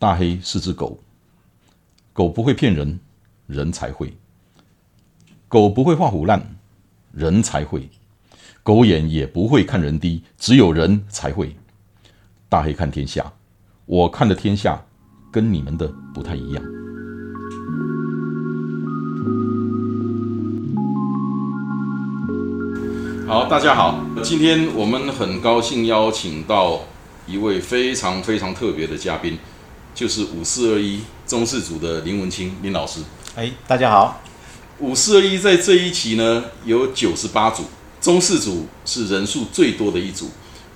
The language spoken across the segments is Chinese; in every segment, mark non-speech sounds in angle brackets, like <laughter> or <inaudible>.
大黑是只狗，狗不会骗人，人才会；狗不会画虎烂，人才会；狗眼也不会看人低，只有人才会。大黑看天下，我看的天下跟你们的不太一样。好，大家好，今天我们很高兴邀请到一位非常非常特别的嘉宾。就是五四二一中四组的林文清林老师，哎，大家好。五四二一在这一期呢有九十八组，中四组是人数最多的一组。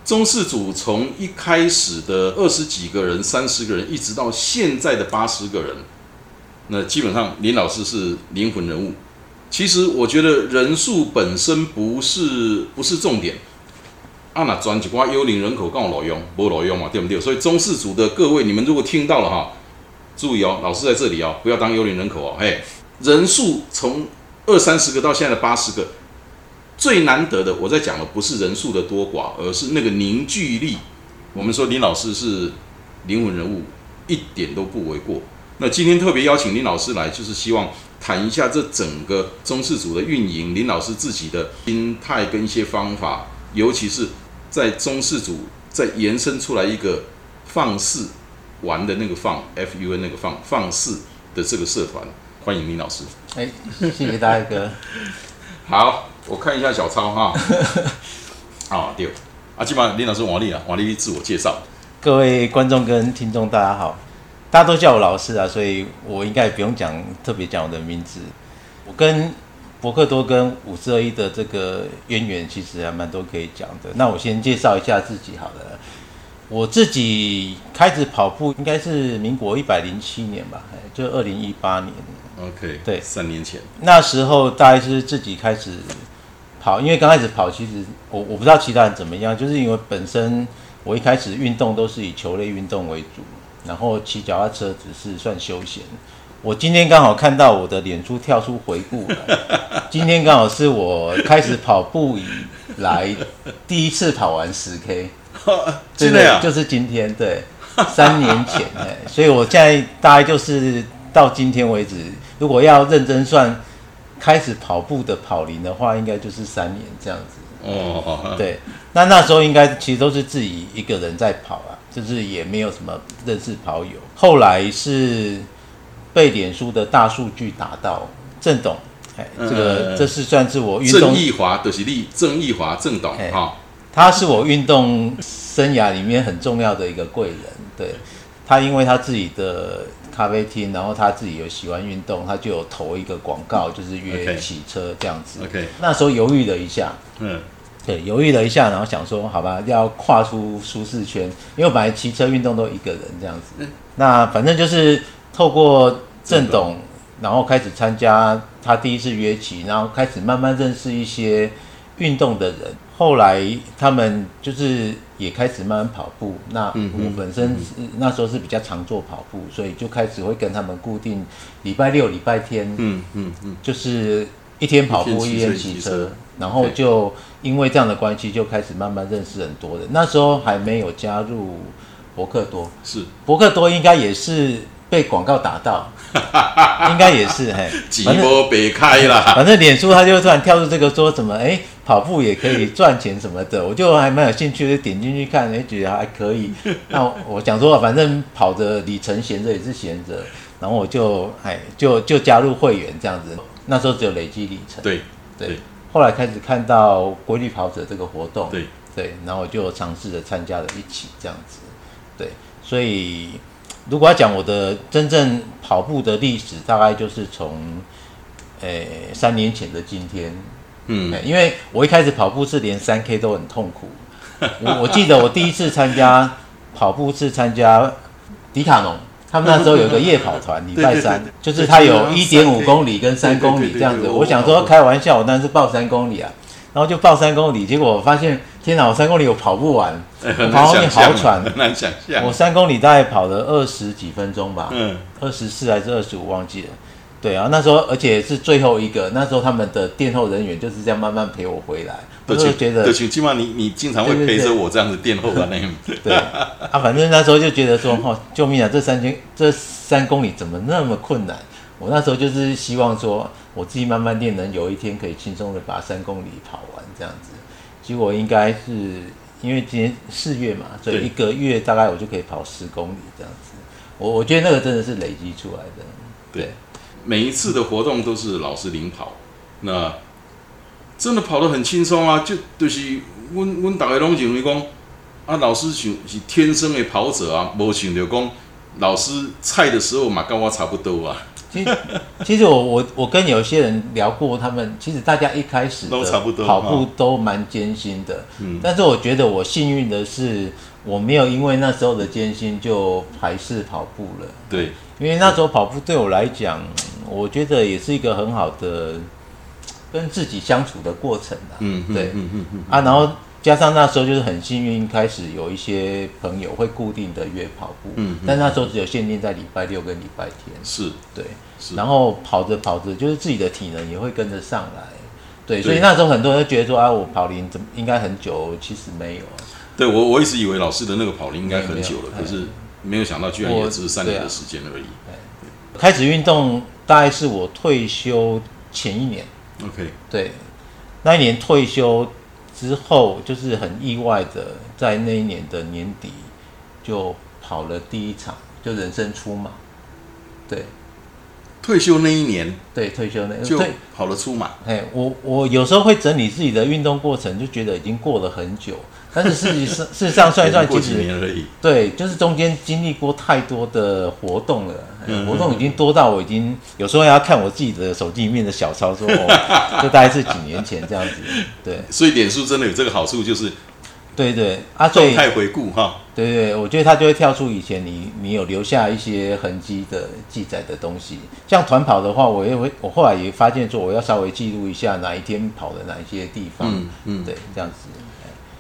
中四组从一开始的二十几个人、三十个人，一直到现在的八十个人，那基本上林老师是灵魂人物。其实我觉得人数本身不是不是重点。啊，那转几挂幽灵人口刚好老用，不老用嘛，对不对？所以中四组的各位，你们如果听到了哈，注意哦，老师在这里哦，不要当幽灵人口哦。嘿，人数从二三十个到现在的八十个，最难得的，我在讲的不是人数的多寡，而是那个凝聚力。我们说林老师是灵魂人物，一点都不为过。那今天特别邀请林老师来，就是希望谈一下这整个中四组的运营，林老师自己的心态跟一些方法，尤其是。在中四组再延伸出来一个放肆玩的那个放 F U N 那个放放肆的这个社团，欢迎林老师。哎，谢谢大哥。<laughs> 好，我看一下小抄哈。啊，<laughs> 对。啊，基本上林老师王丽啊，王丽自我介绍。各位观众跟听众大家好，大家都叫我老师啊，所以我应该不用讲特别讲我的名字。我跟伯克多跟五四二一的这个渊源其实还蛮多可以讲的。那我先介绍一下自己好了。我自己开始跑步应该是民国一百零七年吧，就二零一八年。OK，对，三年前。那时候大概是自己开始跑，因为刚开始跑，其实我我不知道其他人怎么样，就是因为本身我一开始运动都是以球类运动为主，然后骑脚踏车只是算休闲。我今天刚好看到我的脸书跳出回顾，<laughs> 今天刚好是我开始跑步以来第一次跑完十 K，真的呀，就是今天，对，三年前，哎，<laughs> 所以我现在大概就是到今天为止，如果要认真算开始跑步的跑龄的话，应该就是三年这样子。哦，对，那那时候应该其实都是自己一个人在跑啊，就是也没有什么认识跑友，后来是。被脸书的大数据打到，郑董，哎，这个这是算是我运动。郑义华的是力，郑义华郑董哈，他是我运动生涯里面很重要的一个贵人。对他，因为他自己的咖啡厅，然后他自己有喜欢运动，他就有投一个广告，就是约骑车这样子。OK，那时候犹豫了一下，嗯，对，犹豫了一下，然后想说，好吧，要跨出舒适圈，因为本来骑车运动都一个人这样子。那反正就是。透过郑董，然后开始参加他第一次约骑，然后开始慢慢认识一些运动的人。后来他们就是也开始慢慢跑步。那我本身那时候是比较常做跑步，所以就开始会跟他们固定礼拜六、礼拜天，嗯嗯嗯，就是一天跑步一天骑车。然后就因为这样的关系，就开始慢慢认识很多人。那时候还没有加入博客多，是博客多应该也是。被广告打到，<laughs> 应该也是嘿，几波别开啦。反正脸书他就突然跳出这个说什么，哎，跑步也可以赚钱什么的，我就还蛮有兴趣的，点进去看，哎，觉得还可以。<laughs> 那我想说，反正跑的里程闲着也是闲着，然后我就哎，就就加入会员这样子。那时候只有累积里程，对对。后来开始看到规律跑者这个活动，对对，然后我就尝试着参加了一起这样子，对，所以。如果要讲我的真正跑步的历史，大概就是从，诶三年前的今天，嗯，因为我一开始跑步是连三 K 都很痛苦，我 <laughs> 我记得我第一次参加跑步是参加迪卡侬，他们那时候有个夜跑团，<laughs> 礼拜三，就是他有一点五公里跟三公里这样子，我想说开玩笑，我当然是报三公里啊。然后就报三公里，结果我发现，天哪！我三公里我跑不完，跑后面好喘，很难想象。我三公里大概跑了二十几分钟吧，嗯，二十四还是二十五忘记了。对啊，那时候而且是最后一个，那时候他们的殿后人员就是这样慢慢陪我回来。我就觉得，对，起码你你经常会陪着我这样子殿后啊那样。<laughs> 对，啊，反正那时候就觉得说，哦，救命啊！这三千这三公里怎么那么困难？我那时候就是希望说，我自己慢慢练，能有一天可以轻松的把三公里跑完这样子。结果应该是因为今天四月嘛，所以一个月大概我就可以跑十公里这样子。我我觉得那个真的是累积出来的。对，每一次的活动都是老师领跑，那真的跑得很轻松啊！就就是阮阮大家拢认为讲，啊，老师是是天生的跑者啊，无想到讲老师菜的时候嘛跟我差不多啊。其实，其实我我我跟有些人聊过，他们其实大家一开始都差不多，跑步都蛮艰辛的。嗯，但是我觉得我幸运的是，我没有因为那时候的艰辛就排斥跑步了。对，因为那时候跑步对我来讲，我觉得也是一个很好的跟自己相处的过程啊。嗯，对，嗯嗯嗯啊，然后。加上那时候就是很幸运，开始有一些朋友会固定的约跑步，嗯，但那时候只有限定在礼拜六跟礼拜天，是对，是。然后跑着跑着，就是自己的体能也会跟着上来，对，所以那时候很多人都觉得说啊，我跑龄怎么应该很久，其实没有，对我我一直以为老师的那个跑龄应该很久了，可是没有想到居然也只是三年的时间而已。开始运动大概是我退休前一年，OK，对，那一年退休。之后就是很意外的，在那一年的年底就跑了第一场，就人生出马。对，退休那一年，对退休那就跑了出马。哎，我我有时候会整理自己的运动过程，就觉得已经过了很久。但是事实上，事实上算一算，其实 <laughs> 对，就是中间经历过太多的活动了，活动已经多到我已经有时候要看我自己的手机里面的小抄，说哦，<laughs> 就大概是几年前这样子。对，所以脸书真的有这个好处，就是对对啊，动态回顾哈。对对，我觉得它就会跳出以前你你有留下一些痕迹的记载的东西。像团跑的话，我也会我后来也发现说，我要稍微记录一下哪一天跑的哪一些地方。嗯嗯，对，这样子。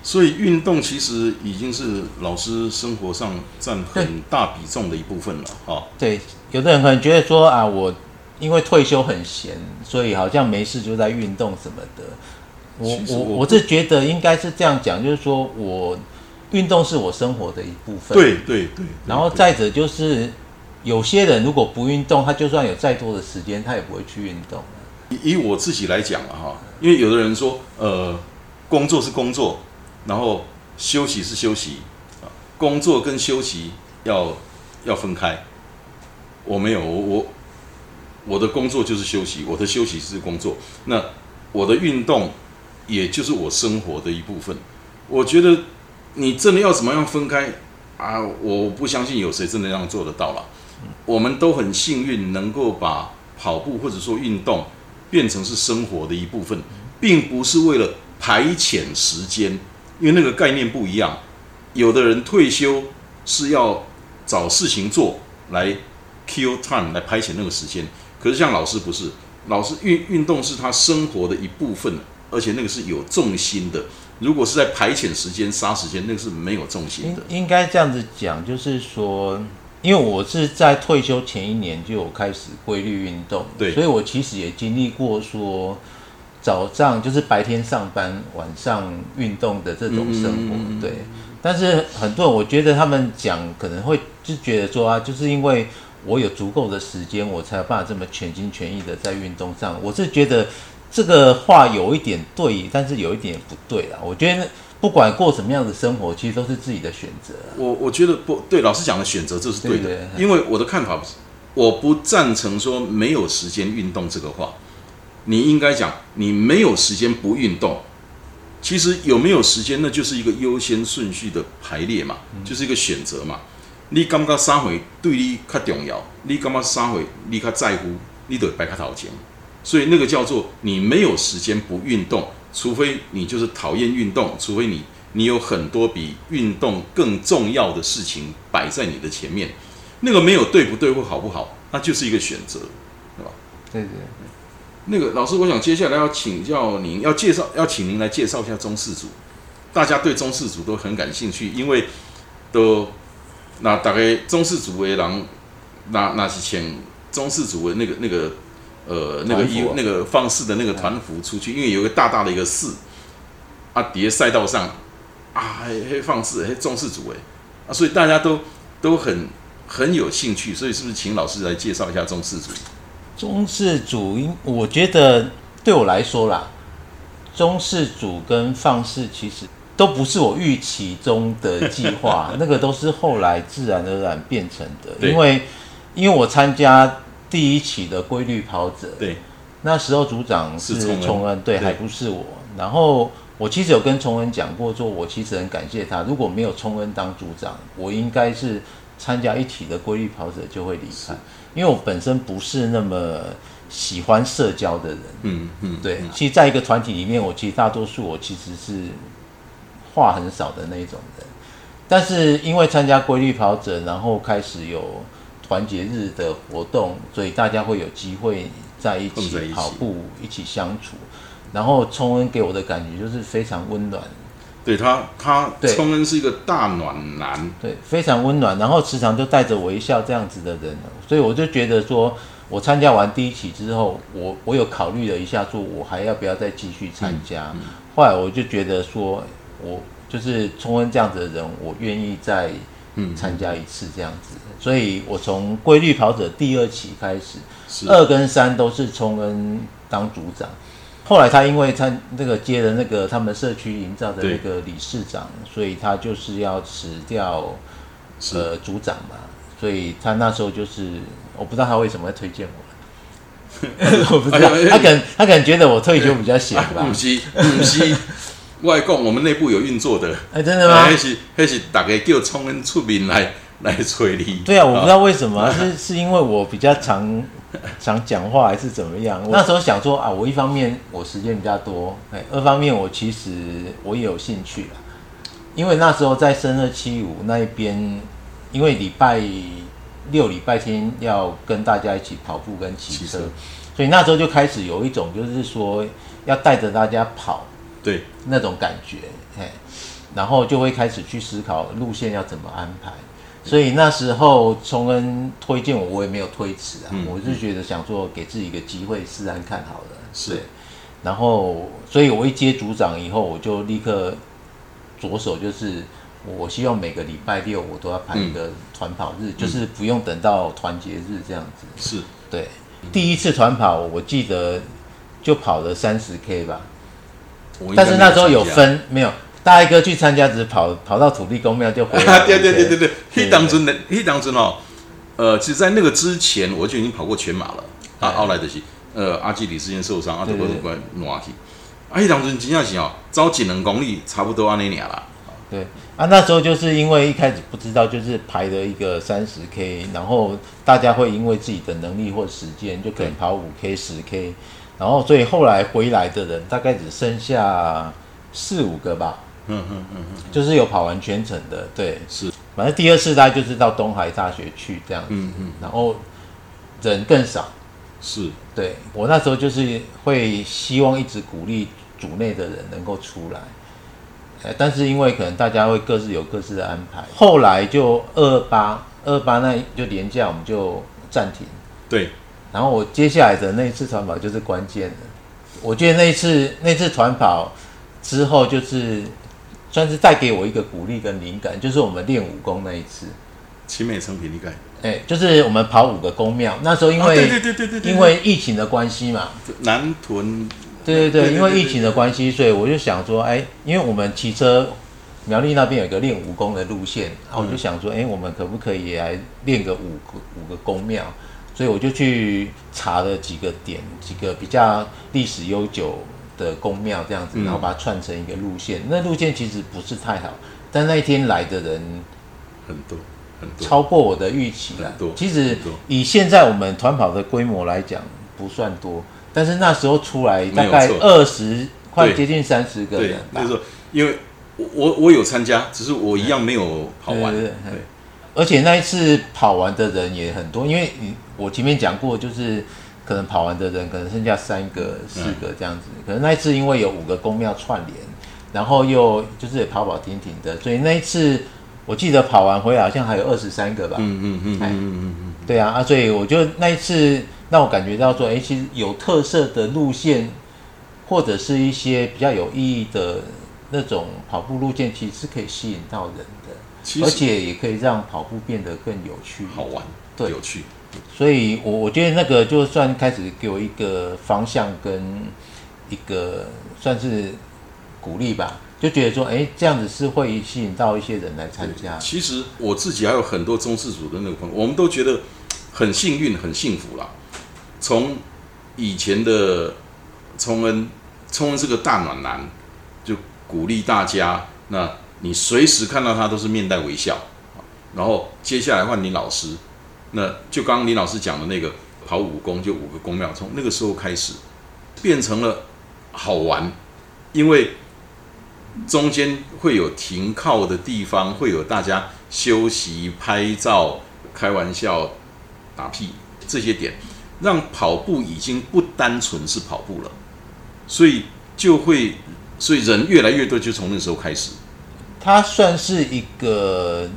所以运动其实已经是老师生活上占很大比重的一部分了，哈。对，有的人可能觉得说啊，我因为退休很闲，所以好像没事就在运动什么的。我我我是觉得应该是这样讲，就是说我运动是我生活的一部分。对对对。然后再者就是，有些人如果不运动，他就算有再多的时间，他也不会去运动。以我自己来讲啊，哈，因为有的人说，呃，工作是工作。然后休息是休息，啊，工作跟休息要要分开。我没有，我我我的工作就是休息，我的休息是工作。那我的运动也就是我生活的一部分。我觉得你真的要怎么样分开啊？我不相信有谁真的这样做得到了。我们都很幸运能够把跑步或者说运动变成是生活的一部分，并不是为了排遣时间。因为那个概念不一样，有的人退休是要找事情做来 kill time 来排遣那个时间，可是像老师不是，老师运运动是他生活的一部分，而且那个是有重心的。如果是在排遣时间、杀时间，那个是没有重心的。应该这样子讲，就是说，因为我是在退休前一年就有开始规律运动，对，所以我其实也经历过说。早上就是白天上班，晚上运动的这种生活，对。但是很多人，我觉得他们讲可能会就觉得说啊，就是因为我有足够的时间，我才有办法这么全心全意的在运动上。我是觉得这个话有一点对，但是有一点不对啦。我觉得不管过什么样的生活，其实都是自己的选择。我我觉得不对，老师讲的选择这是对的，因为我的看法不是，我不赞成说没有时间运动这个话。你应该讲，你没有时间不运动。其实有没有时间，那就是一个优先顺序的排列嘛，就是一个选择嘛。你感觉三回对你较重要，你感觉三回你较在乎，你得摆开头前。所以那个叫做你没有时间不运动，除非你就是讨厌运动，除非你你有很多比运动更重要的事情摆在你的前面。那个没有对不对或好不好，那就是一个选择，对吧？对对。那个老师，我想接下来要请教您，要介绍，要请您来介绍一下中四组。大家对中四组都很感兴趣，因为都那大概中四组为狼，那那是请中四组的那个那个呃那个衣那个放肆的那个团服出去，因为有个大大的一个四，啊，叠赛道上啊，还还放肆，还重视组哎，啊，所以大家都都很很有兴趣，所以是不是请老师来介绍一下中式组？中式组，因我觉得对我来说啦，中式组跟放式其实都不是我预期中的计划，<laughs> 那个都是后来自然而然变成的。因为因为我参加第一期的规律跑者，对，那时候组长是崇恩，对，还不是我。然后我其实有跟崇恩讲过，说我其实很感谢他，如果没有崇恩当组长，我应该是参加一起的规律跑者就会离开，因为我本身不是那么喜欢社交的人。嗯嗯，对。其实在一个团体里面，我其实大多数我其实是话很少的那种人，但是因为参加规律跑者，然后开始有团结日的活动，所以大家会有机会在一起跑步，一起相处。然后冲恩给我的感觉就是非常温暖，对他，他冲恩是一个大暖男，对，非常温暖，然后时常就带着微笑这样子的人，所以我就觉得说，我参加完第一期之后，我我有考虑了一下，说我还要不要再继续参加，后来我就觉得说，我就是冲恩这样子的人，我愿意再参加一次这样子，所以我从规律跑者第二期开始，二跟三都是冲恩当组长。后来他因为他那个接了那个他们社区营造的那个理事长，所以他就是要辞掉呃组长嘛，所以他那时候就是我不知道他为什么会推荐我，<laughs> 我不知道他可能他可能觉得我退休比较闲吧。不是不是，外公我们内部有运作的，哎真的吗？还是还是大家叫冲恩出名来来催你？对啊，我不知道为什么是是因为我比较常。想讲话还是怎么样？那时候想说啊，我一方面我时间比较多，哎，二方面我其实我也有兴趣了，因为那时候在生二七五那一边，因为礼拜六、礼拜天要跟大家一起跑步跟骑车，所以那时候就开始有一种就是说要带着大家跑，对那种感觉，嘿，然后就会开始去思考路线要怎么安排。所以那时候崇恩推荐我，我也没有推辞啊。我是觉得想说给自己一个机会试然看好了。是。然后，所以我一接组长以后，我就立刻着手，就是我希望每个礼拜六我都要排一个团跑日，就是不用等到团结日这样子。是。对。第一次团跑，我记得就跑了三十 K 吧。但是那时候有分没有？大一哥去参加，只是跑跑到土地公庙就回来。<laughs> 对对对对对，黑当尊的黑当尊哦，呃，其实在那个之前我就已经跑过全马了。啊，奥莱德西，呃，阿基里之前受伤，阿德伯关挪去。啊，黑当尊真正是哦，招几能功力差不多安尼年啦。对，啊，那时候就是因为一开始不知道，就是排了一个三十 K，然后大家会因为自己的能力或时间，就可能跑五 K、十 K，然后所以后来回来的人大概只剩下四五个吧。嗯嗯嗯嗯，就是有跑完全程的，对，是，反正第二次大概就是到东海大学去这样子，嗯嗯，然后人更少，是，对我那时候就是会希望一直鼓励组内的人能够出来，哎，但是因为可能大家会各自有各自的安排，后来就二八二八那就连假我们就暂停，对，然后我接下来的那一次团跑就是关键的，我觉得那一次那次团跑之后就是。算是带给我一个鼓励跟灵感，就是我们练武功那一次，青美成品你看，哎，就是我们跑五个宫庙，那时候因为对对对对对，因为疫情的关系嘛，南屯，对对对，因为疫情的关系，所以我就想说，哎，因为我们骑车苗栗那边有一个练武功的路线，然后我就想说，哎，我们可不可以来练个五个五个宫庙？所以我就去查了几个点，几个比较历史悠久。的宫庙这样子，然后把它串成一个路线。那路线其实不是太好，但那一天来的人很多，很多，超过我的预期了。其实以现在我们团跑的规模来讲，不算多，但是那时候出来大概二十，快接近三十个人。那时候，因为我我我有参加，只是我一样没有跑完。对，而且那一次跑完的人也很多，因为你我前面讲过，就是。可能跑完的人可能剩下三个、四个这样子。可能那一次因为有五个公庙串联，然后又就是也跑跑停停的，所以那一次我记得跑完回来好像还有二十三个吧。嗯嗯嗯嗯嗯嗯。对啊啊，所以我就那一次让我感觉到说，哎，其实有特色的路线或者是一些比较有意义的那种跑步路线，其实是可以吸引到人的，而且也可以让跑步变得更有趣、好玩、对有趣。所以，我我觉得那个就算开始给我一个方向跟一个算是鼓励吧，就觉得说，哎，这样子是会吸引到一些人来参加。其实我自己还有很多中式组的那个朋友，我们都觉得很幸运、很幸福啦。从以前的崇恩，崇恩是个大暖男，就鼓励大家。那你随时看到他都是面带微笑。然后接下来换林老师。那就刚刚林老师讲的那个跑五公就五个公庙，从那个时候开始变成了好玩，因为中间会有停靠的地方，会有大家休息、拍照、开玩笑、打屁这些点，让跑步已经不单纯是跑步了，所以就会，所以人越来越多，就从那时候开始，它算是一个。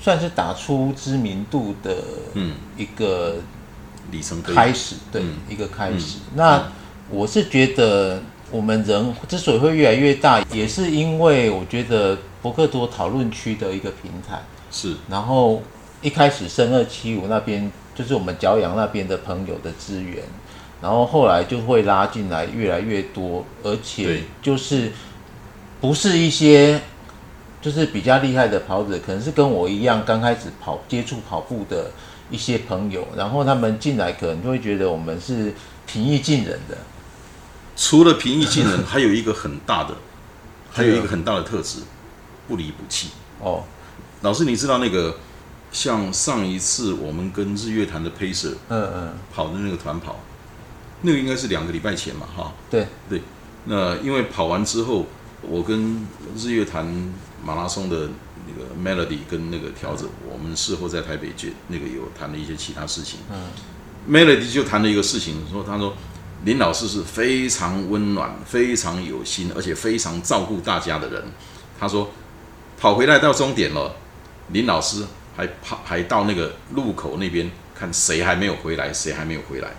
算是打出知名度的嗯一个里程开始，对，一个开始。那我是觉得，我们人之所以会越来越大，也是因为我觉得博克多讨论区的一个平台是。然后一开始升二七五那边就是我们脚养那边的朋友的资源，然后后来就会拉进来越来越多，而且就是不是一些。就是比较厉害的跑者，可能是跟我一样刚开始跑接触跑步的一些朋友，然后他们进来可能就会觉得我们是平易近人的。除了平易近人，还有一个很大的，<laughs> 还有一个很大的特质，不离不弃。哦，老师，你知道那个像上一次我们跟日月潭的 pacer，嗯嗯，跑的那个团跑，那个应该是两个礼拜前嘛，哈。对对，那因为跑完之后，我跟日月潭。马拉松的那个 melody 跟那个调整，我们事后在台北就那个有谈了一些其他事情。嗯，melody 就谈了一个事情，说他说林老师是非常温暖、非常有心，而且非常照顾大家的人。他说跑回来到终点了，林老师还跑还到那个路口那边看谁还没有回来，谁还没有回来。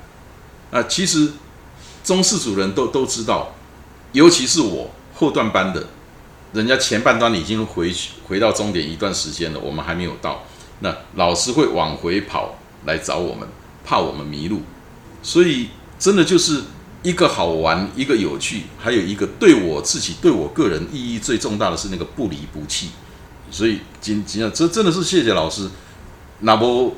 啊，其实中式主人都都知道，尤其是我后段班的。人家前半段已经回去回到终点一段时间了，我们还没有到。那老师会往回跑来找我们，怕我们迷路。所以真的就是一个好玩，一个有趣，还有一个对我自己、对我个人意义最重大的是那个不离不弃。所以今今天这真的是谢谢老师。那么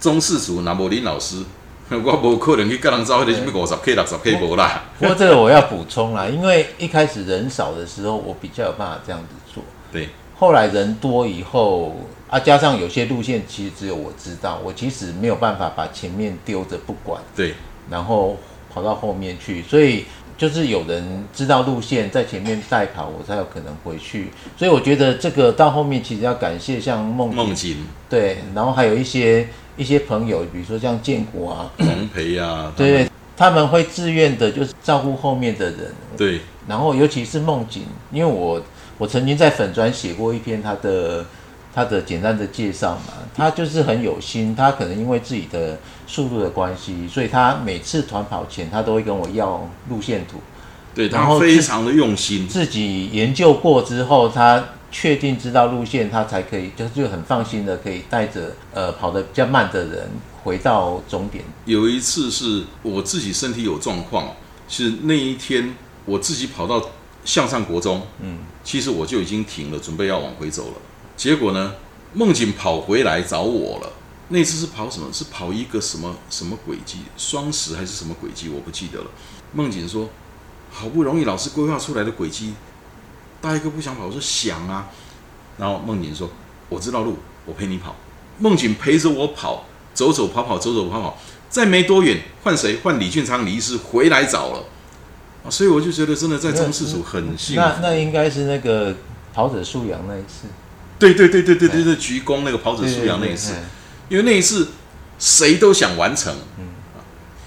中四组，那么林老师。<laughs> 我无可能去跟人招，那什么五十 K、六十 K 无啦。<laughs> 不过这个我要补充啦，因为一开始人少的时候，我比较有办法这样子做。对。后来人多以后啊，加上有些路线其实只有我知道，我其实没有办法把前面丢着不管。对。然后跑到后面去，所以就是有人知道路线在前面带跑，我才有可能回去。所以我觉得这个到后面其实要感谢像梦梦景，对，然后还有一些。一些朋友，比如说像建国啊、洪培啊，对，他们会自愿的，就是照顾后面的人。对，然后尤其是梦景，因为我我曾经在粉专写过一篇他的他的简单的介绍嘛，他就是很有心，他可能因为自己的速度的关系，所以他每次团跑前，他都会跟我要路线图。对，然后非常的用心，自己研究过之后，他。确定知道路线，他才可以就就很放心的可以带着呃跑得比较慢的人回到终点。有一次是我自己身体有状况，是那一天我自己跑到向上国中，嗯，其实我就已经停了，准备要往回走了。结果呢，梦景跑回来找我了。那次是跑什么？是跑一个什么什么轨迹？双十还是什么轨迹？我不记得了。梦景说，好不容易老师规划出来的轨迹。大一哥不想跑，我说想啊。然后梦景说：“我知道路，我陪你跑。”梦景陪着我跑，走走跑跑，走走跑跑，再没多远，换谁？换李俊昌、李医师回来找了。所以我就觉得真的在中四组很幸福。那那应该是那个跑者素养那一次。对对对对对对对，鞠躬那个跑者素养那一次，因为那一次谁都想完成。嗯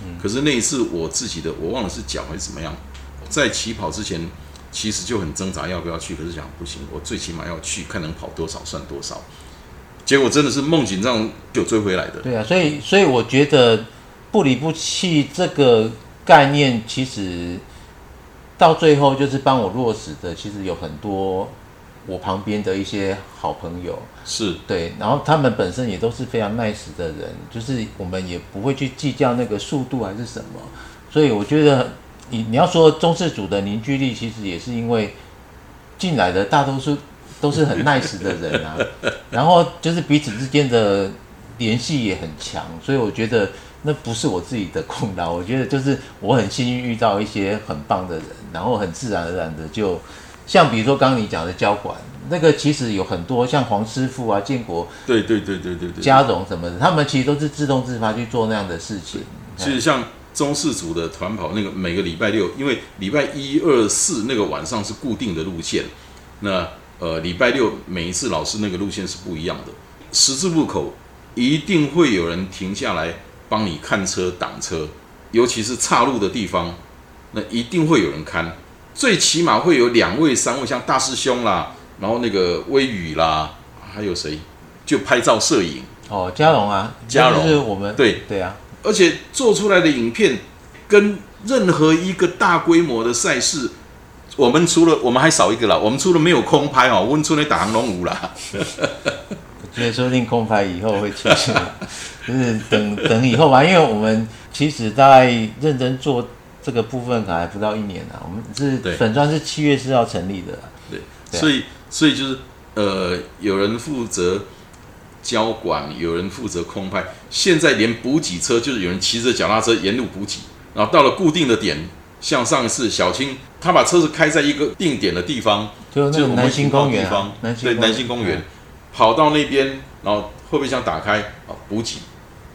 嗯。可是那一次我自己的，我忘了是脚还是怎么样，在起跑之前。其实就很挣扎要不要去，可是想不行，我最起码要去看能跑多少算多少。结果真的是梦紧张就追回来的。对啊，所以所以我觉得不离不弃这个概念，其实到最后就是帮我落实的，其实有很多我旁边的一些好朋友，是。对，然后他们本身也都是非常 nice 的人，就是我们也不会去计较那个速度还是什么，所以我觉得你你要说中式组的凝聚力，其实也是因为进来的大多数都是很 nice 的人啊，<laughs> 然后就是彼此之间的联系也很强，所以我觉得那不是我自己的功劳，我觉得就是我很幸运遇到一些很棒的人，然后很自然而然的就。像比如说刚刚你讲的交管，那个其实有很多像黄师傅啊、建国，对对对对对对，嘉荣什么的，他们其实都是自动自发去做那样的事情。其实像中四组的团跑，那个每个礼拜六，因为礼拜一二四那个晚上是固定的路线，那呃礼拜六每一次老师那个路线是不一样的。十字路口一定会有人停下来帮你看车挡车，尤其是岔路的地方，那一定会有人看。最起码会有两位、三位，像大师兄啦，然后那个微雨啦，还有谁？就拍照摄影哦，嘉荣啊，嘉荣是我们对对啊，而且做出来的影片跟任何一个大规模的赛事，我们除了我们还少一个啦，我们除了没有空拍哦，温出那打航龙舞啦。<laughs> 我觉得说不定空拍以后会出现，就是等等以后吧，因为我们其实在认真做。这个部分可能还不到一年呢，我们是粉砖是七月四号成立的，对，所以所以就是呃，有人负责交管，有人负责空拍，现在连补给车就是有人骑着脚踏车沿路补给，然后到了固定的点，像上一次小青他把车子开在一个定点的地方，就那个南星公园，对，南星公园，跑到那边，然后后备箱打开啊，补给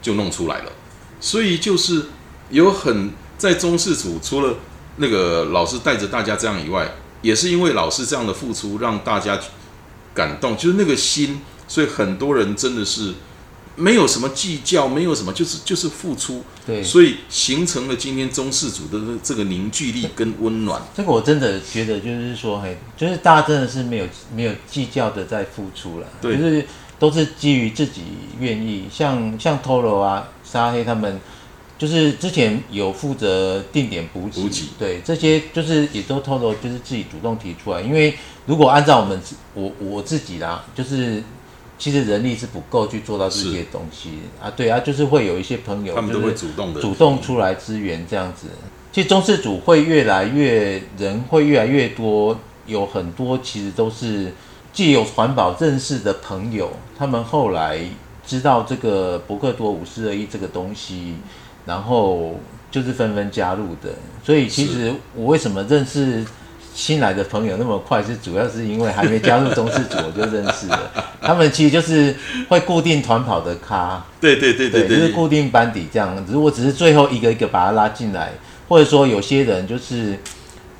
就弄出来了，所以就是有很。在中式组，除了那个老师带着大家这样以外，也是因为老师这样的付出，让大家感动，就是那个心，所以很多人真的是没有什么计较，没有什么，就是就是付出，对，所以形成了今天中式组的这个凝聚力跟温暖。这个我真的觉得，就是说，嘿，就是大家真的是没有没有计较的在付出了，对，就是都是基于自己愿意，像像 Toro 啊、沙黑他们。就是之前有负责定点补给，对这些就是也都偷偷就是自己主动提出来，因为如果按照我们我我自己啦，就是其实人力是不够去做到这些东西啊，对啊，就是会有一些朋友他们都会主动的主动出来支援这样子。其实中式组会越来越人会越来越多，有很多其实都是既有环保认识的朋友，他们后来知道这个博克多五四二一这个东西。然后就是纷纷加入的，所以其实我为什么认识新来的朋友那么快，是主要是因为还没加入中式组我就认识了。他们其实就是会固定团跑的咖，对对对对，就是固定班底这样。如果只是最后一个一个把他拉进来，或者说有些人就是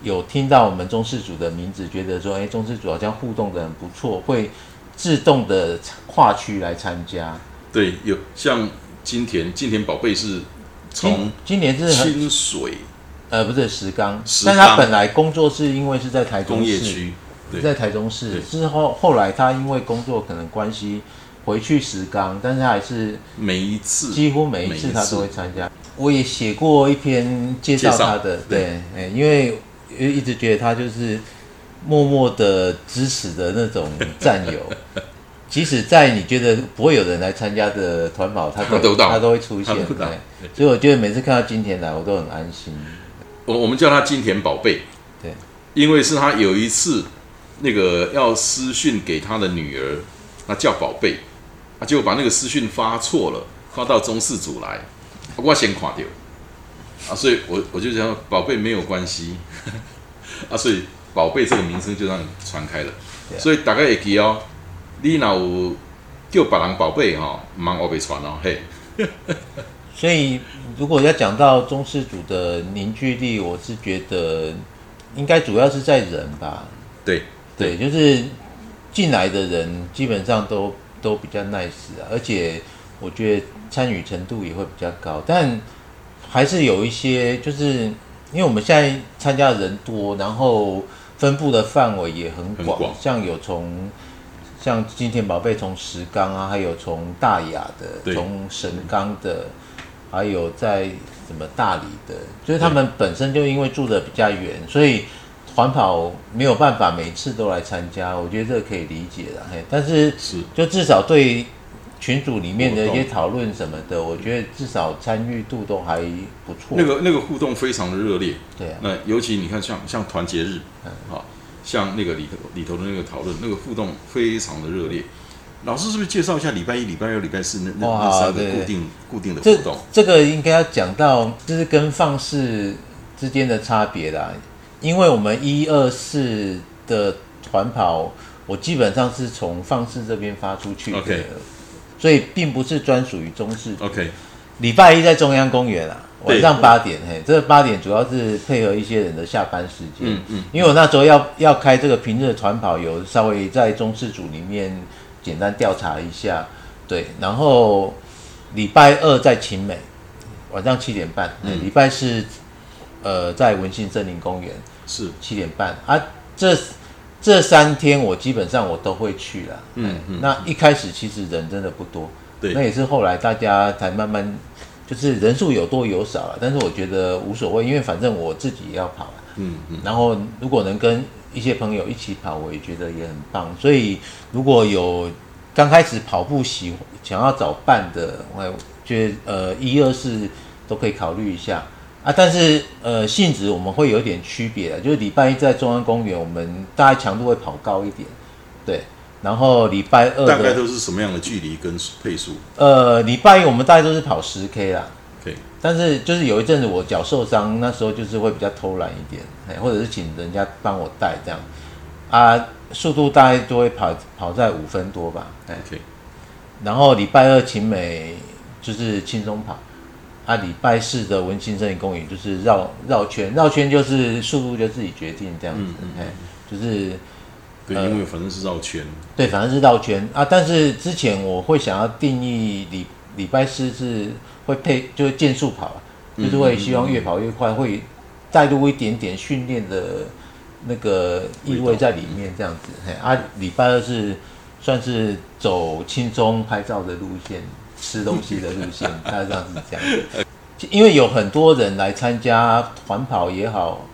有听到我们中式组的名字，觉得说哎，中式组好像互动的很不错，会自动的跨区来参加。对，有像金田金田宝贝是。从今年是清水，呃，不是石冈，但他本来工作是因为是在台中工业区，在台中市之后，后来他因为工作可能关系回去石冈，但是他还是每一次几乎每一次他都会参加。我也写过一篇介绍他的，对，哎，因为一直觉得他就是默默的支持的那种战友。<laughs> 即使在你觉得不会有人来参加的团跑，他都他都会出现。所以我觉得每次看到金田来，我都很安心。我我们叫他金田宝贝，对，因为是他有一次那个要私讯给他的女儿，他叫宝贝，啊，结果把那个私讯发错了，发到中四组来，我先垮掉啊，所以我我就讲宝贝没有关系 <laughs> 啊，所以宝贝这个名声就让传开了，所以大概也可以哦。你若有叫别人宝贝哈，忙我被传哦嘿。所以如果要讲到中式组的凝聚力，我是觉得应该主要是在人吧。对对，就是进来的人基本上都都比较 nice 啊，而且我觉得参与程度也会比较高。但还是有一些，就是因为我们现在参加的人多，然后分布的范围也很广，像有从。像金田宝贝从石冈啊，还有从大雅的，从神冈的，还有在什么大理的，就是他们本身就因为住的比较远，所以环跑没有办法每次都来参加，我觉得这个可以理解的。嘿，但是是就至少对群组里面的一些讨论什么的，我觉得至少参与度都还不错。那个那个互动非常的热烈。对啊，那尤其你看像像团结日，嗯，好，像那个里头里头的那个讨论，那个互动非常的热烈。老师是不是介绍一下礼拜一、礼拜二、礼拜四那那那三个固定固定的活动？这个应该要讲到，就是跟放肆之间的差别啦。因为我们一二四的团跑，我基本上是从放肆这边发出去的，所以并不是专属于中式。OK，礼拜一在中央公园啊，晚上八点，嘿，这八点主要是配合一些人的下班时间。嗯嗯，因为我那时候要要开这个平日的团跑，有稍微在中式组里面。简单调查一下，对，然后礼拜二在秦美，晚上七点半。嗯，礼拜四，呃，在文信森林公园是七点半。啊，这这三天我基本上我都会去了。嗯嗯。那一开始其实人真的不多，对，那也是后来大家才慢慢，就是人数有多有少了。但是我觉得无所谓，因为反正我自己也要跑。嗯嗯。然后如果能跟一些朋友一起跑，我也觉得也很棒。所以如果有刚开始跑步喜想要找伴的，我觉得呃一二四都可以考虑一下啊。但是呃性质我们会有点区别的，就是礼拜一在中央公园，我们大概强度会跑高一点，对。然后礼拜二大概都是什么样的距离跟配速？呃，礼拜一我们大概都是跑十 K 啦。对。但是就是有一阵子我脚受伤，那时候就是会比较偷懒一点，哎或者是请人家帮我带这样啊，速度大概都会跑跑在五分多吧。OK。然后礼拜二晴美就是轻松跑，啊，礼拜四的文心森林公园就是绕绕圈，绕圈就是速度就自己决定这样子，哎，就是对，因为反正是绕圈，对，反正是绕圈啊。但是之前我会想要定义礼礼拜四是。会配就是渐速跑，就是会希望越跑越快，会带入一点点训练的那个意味在里面，这样子。嘿，啊，礼拜二是算是走轻松拍照的路线，吃东西的路线，大概这样子讲。<laughs> 因为有很多人来参加团跑也好。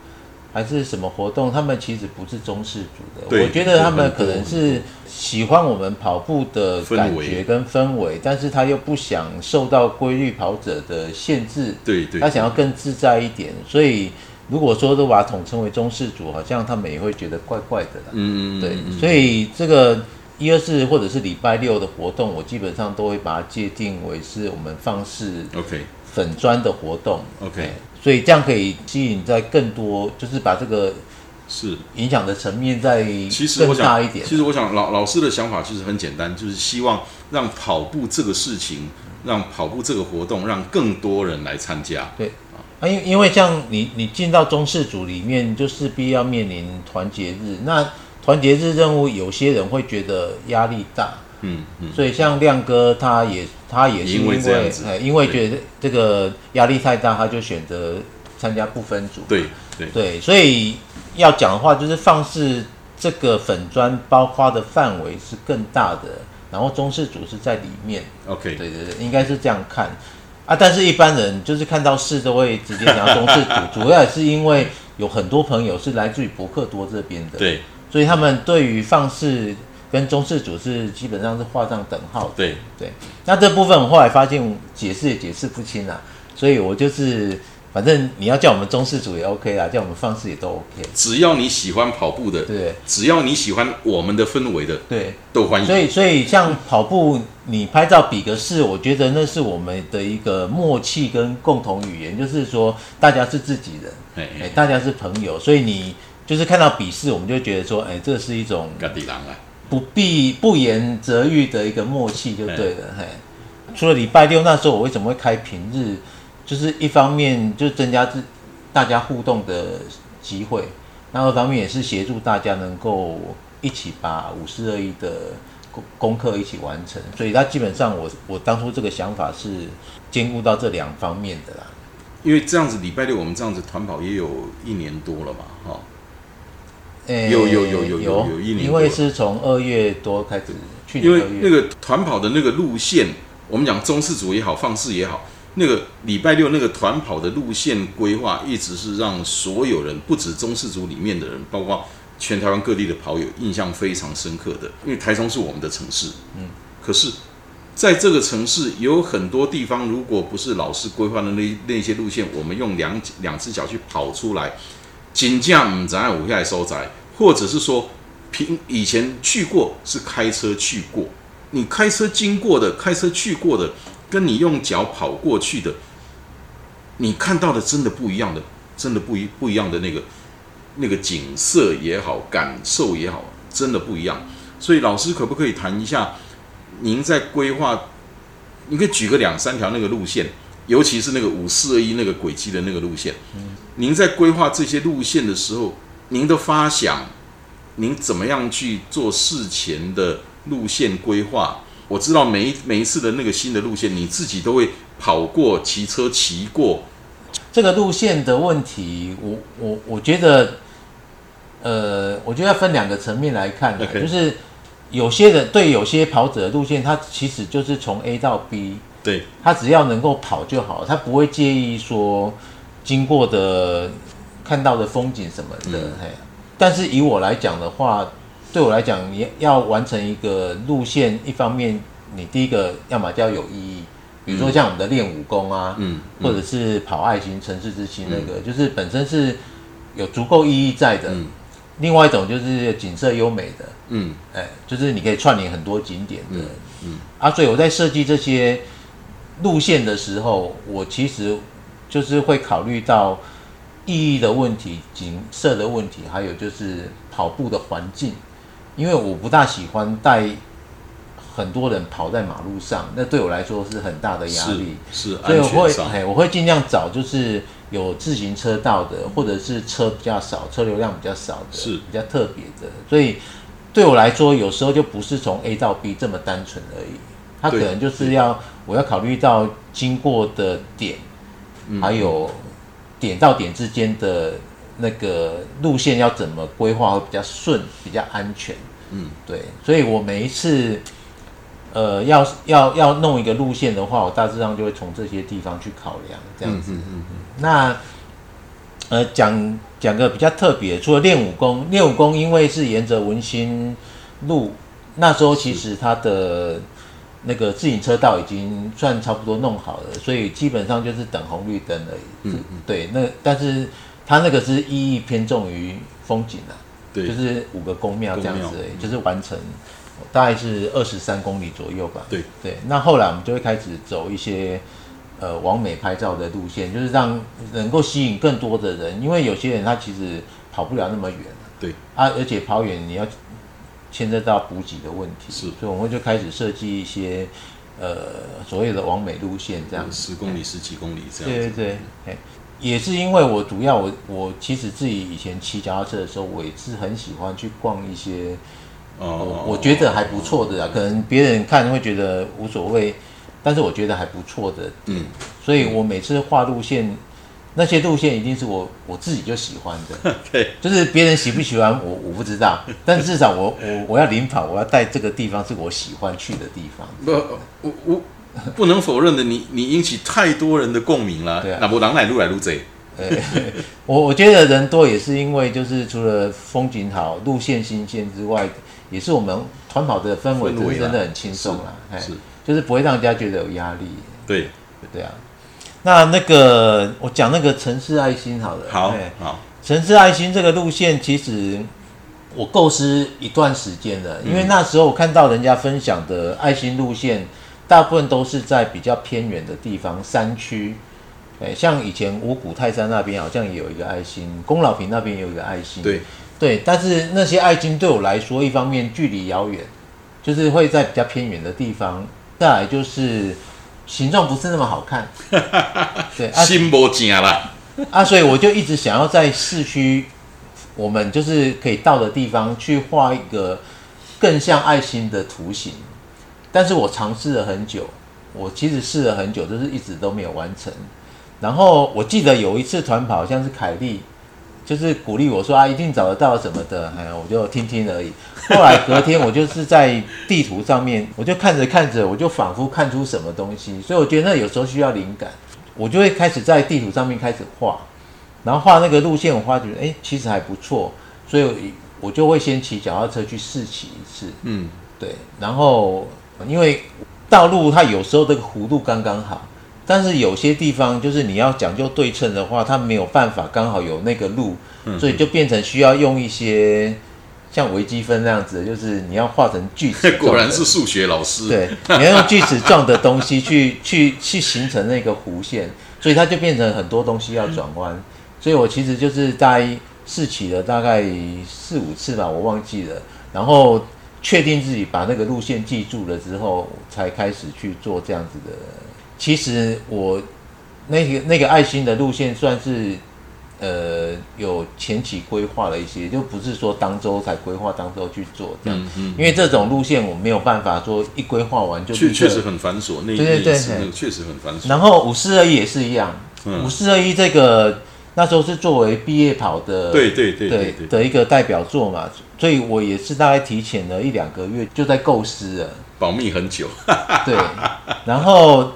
还是什么活动？他们其实不是中式组的，我觉得他们可能是喜欢我们跑步的感觉跟氛围，但是他又不想受到规律跑者的限制，对对，他想要更自在一点。所以如果说都把它统称为中式组，好像他们也会觉得怪怪的啦。嗯嗯，对，所以这个一二四或者是礼拜六的活动，我基本上都会把它界定为是我们放肆 OK 粉砖的活动 OK。所以这样可以吸引在更多，就是把这个是影响的层面再更大一点。其实我想老老师的想法其实很简单，就是希望让跑步这个事情，让跑步这个活动，让更多人来参加。对啊，因因为像你你进到中式组里面，就势必要面临团结日。那团结日任务，有些人会觉得压力大。嗯嗯，所以像亮哥他也他也是因为哎因为觉得这个压力太大，他就选择参加不分组。对对对，所以要讲的话，就是放肆这个粉砖包括的范围是更大的，然后中式组是在里面。OK，对对对，应该是这样看啊。但是一般人就是看到四都会直接想要中式组，<laughs> 主要也是因为有很多朋友是来自于博克多这边的，对，所以他们对于放肆。跟中式组是基本上是画上等号。对对，那这部分我后来发现解释也解释不清啊，所以我就是反正你要叫我们中式组也 OK 啦，叫我们方式也都 OK。只要你喜欢跑步的，对，只要你喜欢我们的氛围的，对，都欢迎。所以所以像跑步，你拍照比个试，我觉得那是我们的一个默契跟共同语言，就是说大家是自己人，哎，大家是朋友，所以你就是看到比试，我们就觉得说，哎，这是一种。不必不言则喻的一个默契就对了，嘿。除了礼拜六那时候，我为什么会开平日？就是一方面就增加自大家互动的机会，那二方面也是协助大家能够一起把五四二一的功功课一起完成。所以，他基本上我我当初这个想法是兼顾到这两方面的啦。因为这样子礼拜六我们这样子团跑也有一年多了嘛，哈。有有有有有有一年，因为是从二月多开始，去年因为那个团跑的那个路线，我们讲中式组也好，放式也好，那个礼拜六那个团跑的路线规划，一直是让所有人，不止中式组里面的人，包括全台湾各地的跑友，印象非常深刻的。因为台中是我们的城市，嗯，可是在这个城市有很多地方，如果不是老师规划的那那些路线，我们用两两只脚去跑出来，仅降咱五下来收窄，或者是说平以前去过是开车去过，你开车经过的，开车去过的。跟你用脚跑过去的，你看到的真的不一样的，真的不一不一样的那个那个景色也好，感受也好，真的不一样。所以老师可不可以谈一下，您在规划，你可以举个两三条那个路线，尤其是那个五四二一那个轨迹的那个路线。您在规划这些路线的时候，您的发想，您怎么样去做事前的路线规划？我知道每一每一次的那个新的路线，你自己都会跑过、骑车骑过。这个路线的问题，我我我觉得，呃，我觉得要分两个层面来看的，就是有些人对有些跑者的路线，他其实就是从 A 到 B，对，他只要能够跑就好，他不会介意说经过的看到的风景什么的。但是以我来讲的话。对我来讲，你要完成一个路线，一方面你第一个要么就要有意义，比如说像我们的练武功啊，嗯，或者是跑爱心城市之星那个，就是本身是有足够意义在的。另外一种就是景色优美的，嗯，哎，就是你可以串联很多景点的，嗯，啊，所以我在设计这些路线的时候，我其实就是会考虑到意义的问题、景色的问题，还有就是跑步的环境。因为我不大喜欢带很多人跑在马路上，那对我来说是很大的压力。是，所以我会，哎，我会尽量找就是有自行车道的，或者是车比较少、车流量比较少的，是比较特别的。所以对我来说，有时候就不是从 A 到 B 这么单纯而已，它可能就是要我要考虑到经过的点，还有点到点之间的那个路线要怎么规划会比较顺、比较安全。嗯，对，所以我每一次，呃，要要要弄一个路线的话，我大致上就会从这些地方去考量，这样子。嗯嗯嗯。那，呃，讲讲个比较特别，除了练武功，练武功因为是沿着文心路，那时候其实它的那个自行车道已经算差不多弄好了，所以基本上就是等红绿灯而已。嗯嗯。对，那但是它那个是意义偏重于风景啊。对就是五个宫庙这样子，就是完成，大概是二十三公里左右吧。对对，那后来我们就会开始走一些呃往美拍照的路线，就是让能够吸引更多的人，因为有些人他其实跑不了那么远。对啊，而且跑远你要牵涉到补给的问题，是，所以我们就开始设计一些呃所谓的完美路线，这样。十公里、十几公里这样。对对对。也是因为我主要我我其实自己以前骑脚踏车的时候，我也是很喜欢去逛一些，哦，我觉得还不错的啊，可能别人看会觉得无所谓，但是我觉得还不错的，嗯，所以我每次画路线，那些路线一定是我我自己就喜欢的，<laughs> 对，就是别人喜不喜欢我我不知道，<laughs> 但至少我我我要领跑，我要带这个地方是我喜欢去的地方，不，我我。不能否认的，你你引起太多人的共鸣了。那不狼来路来路贼。<laughs> 我我觉得人多也是因为就是除了风景好、路线新鲜之外，也是我们团跑的氛围真的很轻松啦。是，就是不会让人家觉得有压力。对，对啊。那那个我讲那个城市爱心好了。好，好。城市爱心这个路线其实我构思一段时间了，因为那时候我看到人家分享的爱心路线。大部分都是在比较偏远的地方，山区，哎，像以前五谷泰山那边好像也有一个爱心，宫老坪那边也有一个爱心，对，对，但是那些爱心对我来说，一方面距离遥远，就是会在比较偏远的地方，再来就是形状不是那么好看，<laughs> 对，心不正啦，啊，所以我就一直想要在市区，我们就是可以到的地方去画一个更像爱心的图形。但是我尝试了很久，我其实试了很久，就是一直都没有完成。然后我记得有一次团跑，好像是凯利就是鼓励我说啊，一定找得到什么的，哎，我就听听而已。<laughs> 后来隔天我就是在地图上面，我就看着看着，我就仿佛看出什么东西，所以我觉得那有时候需要灵感，我就会开始在地图上面开始画，然后画那个路线，我发觉哎，其实还不错，所以我就会先骑脚踏车去试骑一次，嗯，对，然后因为道路它有时候这个弧度刚刚好。但是有些地方就是你要讲究对称的话，它没有办法刚好有那个路，所以就变成需要用一些像微积分那样子，就是你要画成锯齿。<laughs> 果然是数学老师。对，你要用锯齿状的东西去去去形成那个弧线，所以它就变成很多东西要转弯。所以我其实就是在试骑了大概四五次吧，我忘记了，然后确定自己把那个路线记住了之后，才开始去做这样子的。其实我那个那个爱心的路线算是呃有前期规划了一些，就不是说当周才规划当周去做这样，因为这种路线我没有办法说一规划完就确确实很繁琐，那对对对，确实很繁琐。然后五四二一也是一样，五四二一这个那时候是作为毕业跑的，对对对对。的一个代表作嘛，所以我也是大概提前了一两个月就在构思了，保密很久，对，然后。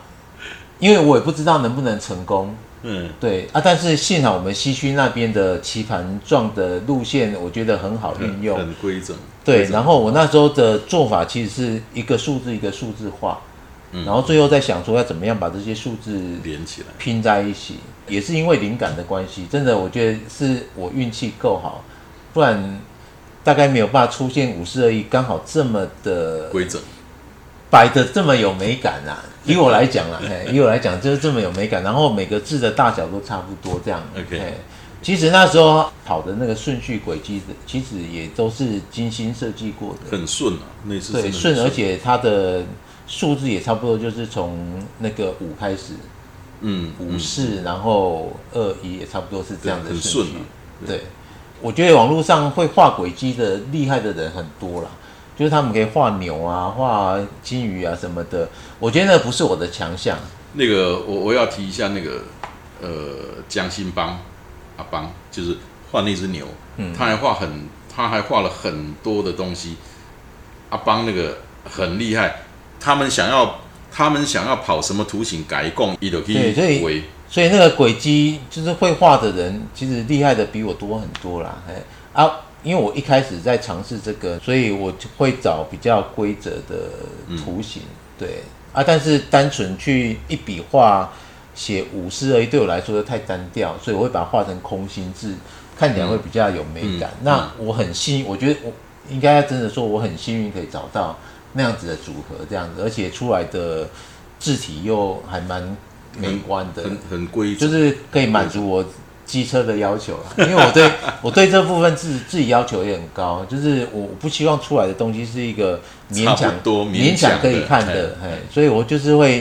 因为我也不知道能不能成功，嗯，对啊，但是幸好我们西区那边的棋盘状的路线，我觉得很好运用，很规整。对，然后我那时候的做法其实是一个数字一个数字画，然后最后再想说要怎么样把这些数字连起来拼在一起，也是因为灵感的关系，真的我觉得是我运气够好，不然大概没有办法出现五四二一刚好这么的规整。摆的这么有美感啊！<laughs> 以我来讲啊，以我来讲就是这么有美感，然后每个字的大小都差不多这样。OK，其实那时候跑的那个顺序轨迹的，其实也都是精心设计过的，很顺啊，那次对顺，而且它的数字也差不多，就是从那个五开始，嗯，五四，然后二一也差不多是这样的顺序。对，我觉得网络上会画轨迹的厉害的人很多了。就是他们可以画牛啊，画金鱼啊什么的，我觉得那不是我的强项。那个我我要提一下那个呃江心邦阿邦，就是画那只牛，他还画很他还画了很多的东西。阿邦那个很厉害，他们想要他们想要跑什么图形改供，一都可以。对，所以所以那个轨迹就是会画的人，其实厉害的比我多很多啦。哎啊。因为我一开始在尝试这个，所以我会找比较规则的图形，对啊，但是单纯去一笔画写五四而已，对我来说太单调，所以我会把它画成空心字，看起来会比较有美感。那我很幸运，我觉得我应该真的说我很幸运可以找到那样子的组合，这样子，而且出来的字体又还蛮美观的，很很规，就是可以满足我。机车的要求因为我对 <laughs> 我对这部分自自己要求也很高，就是我不希望出来的东西是一个勉强多勉强可以看的，哎，所以我就是会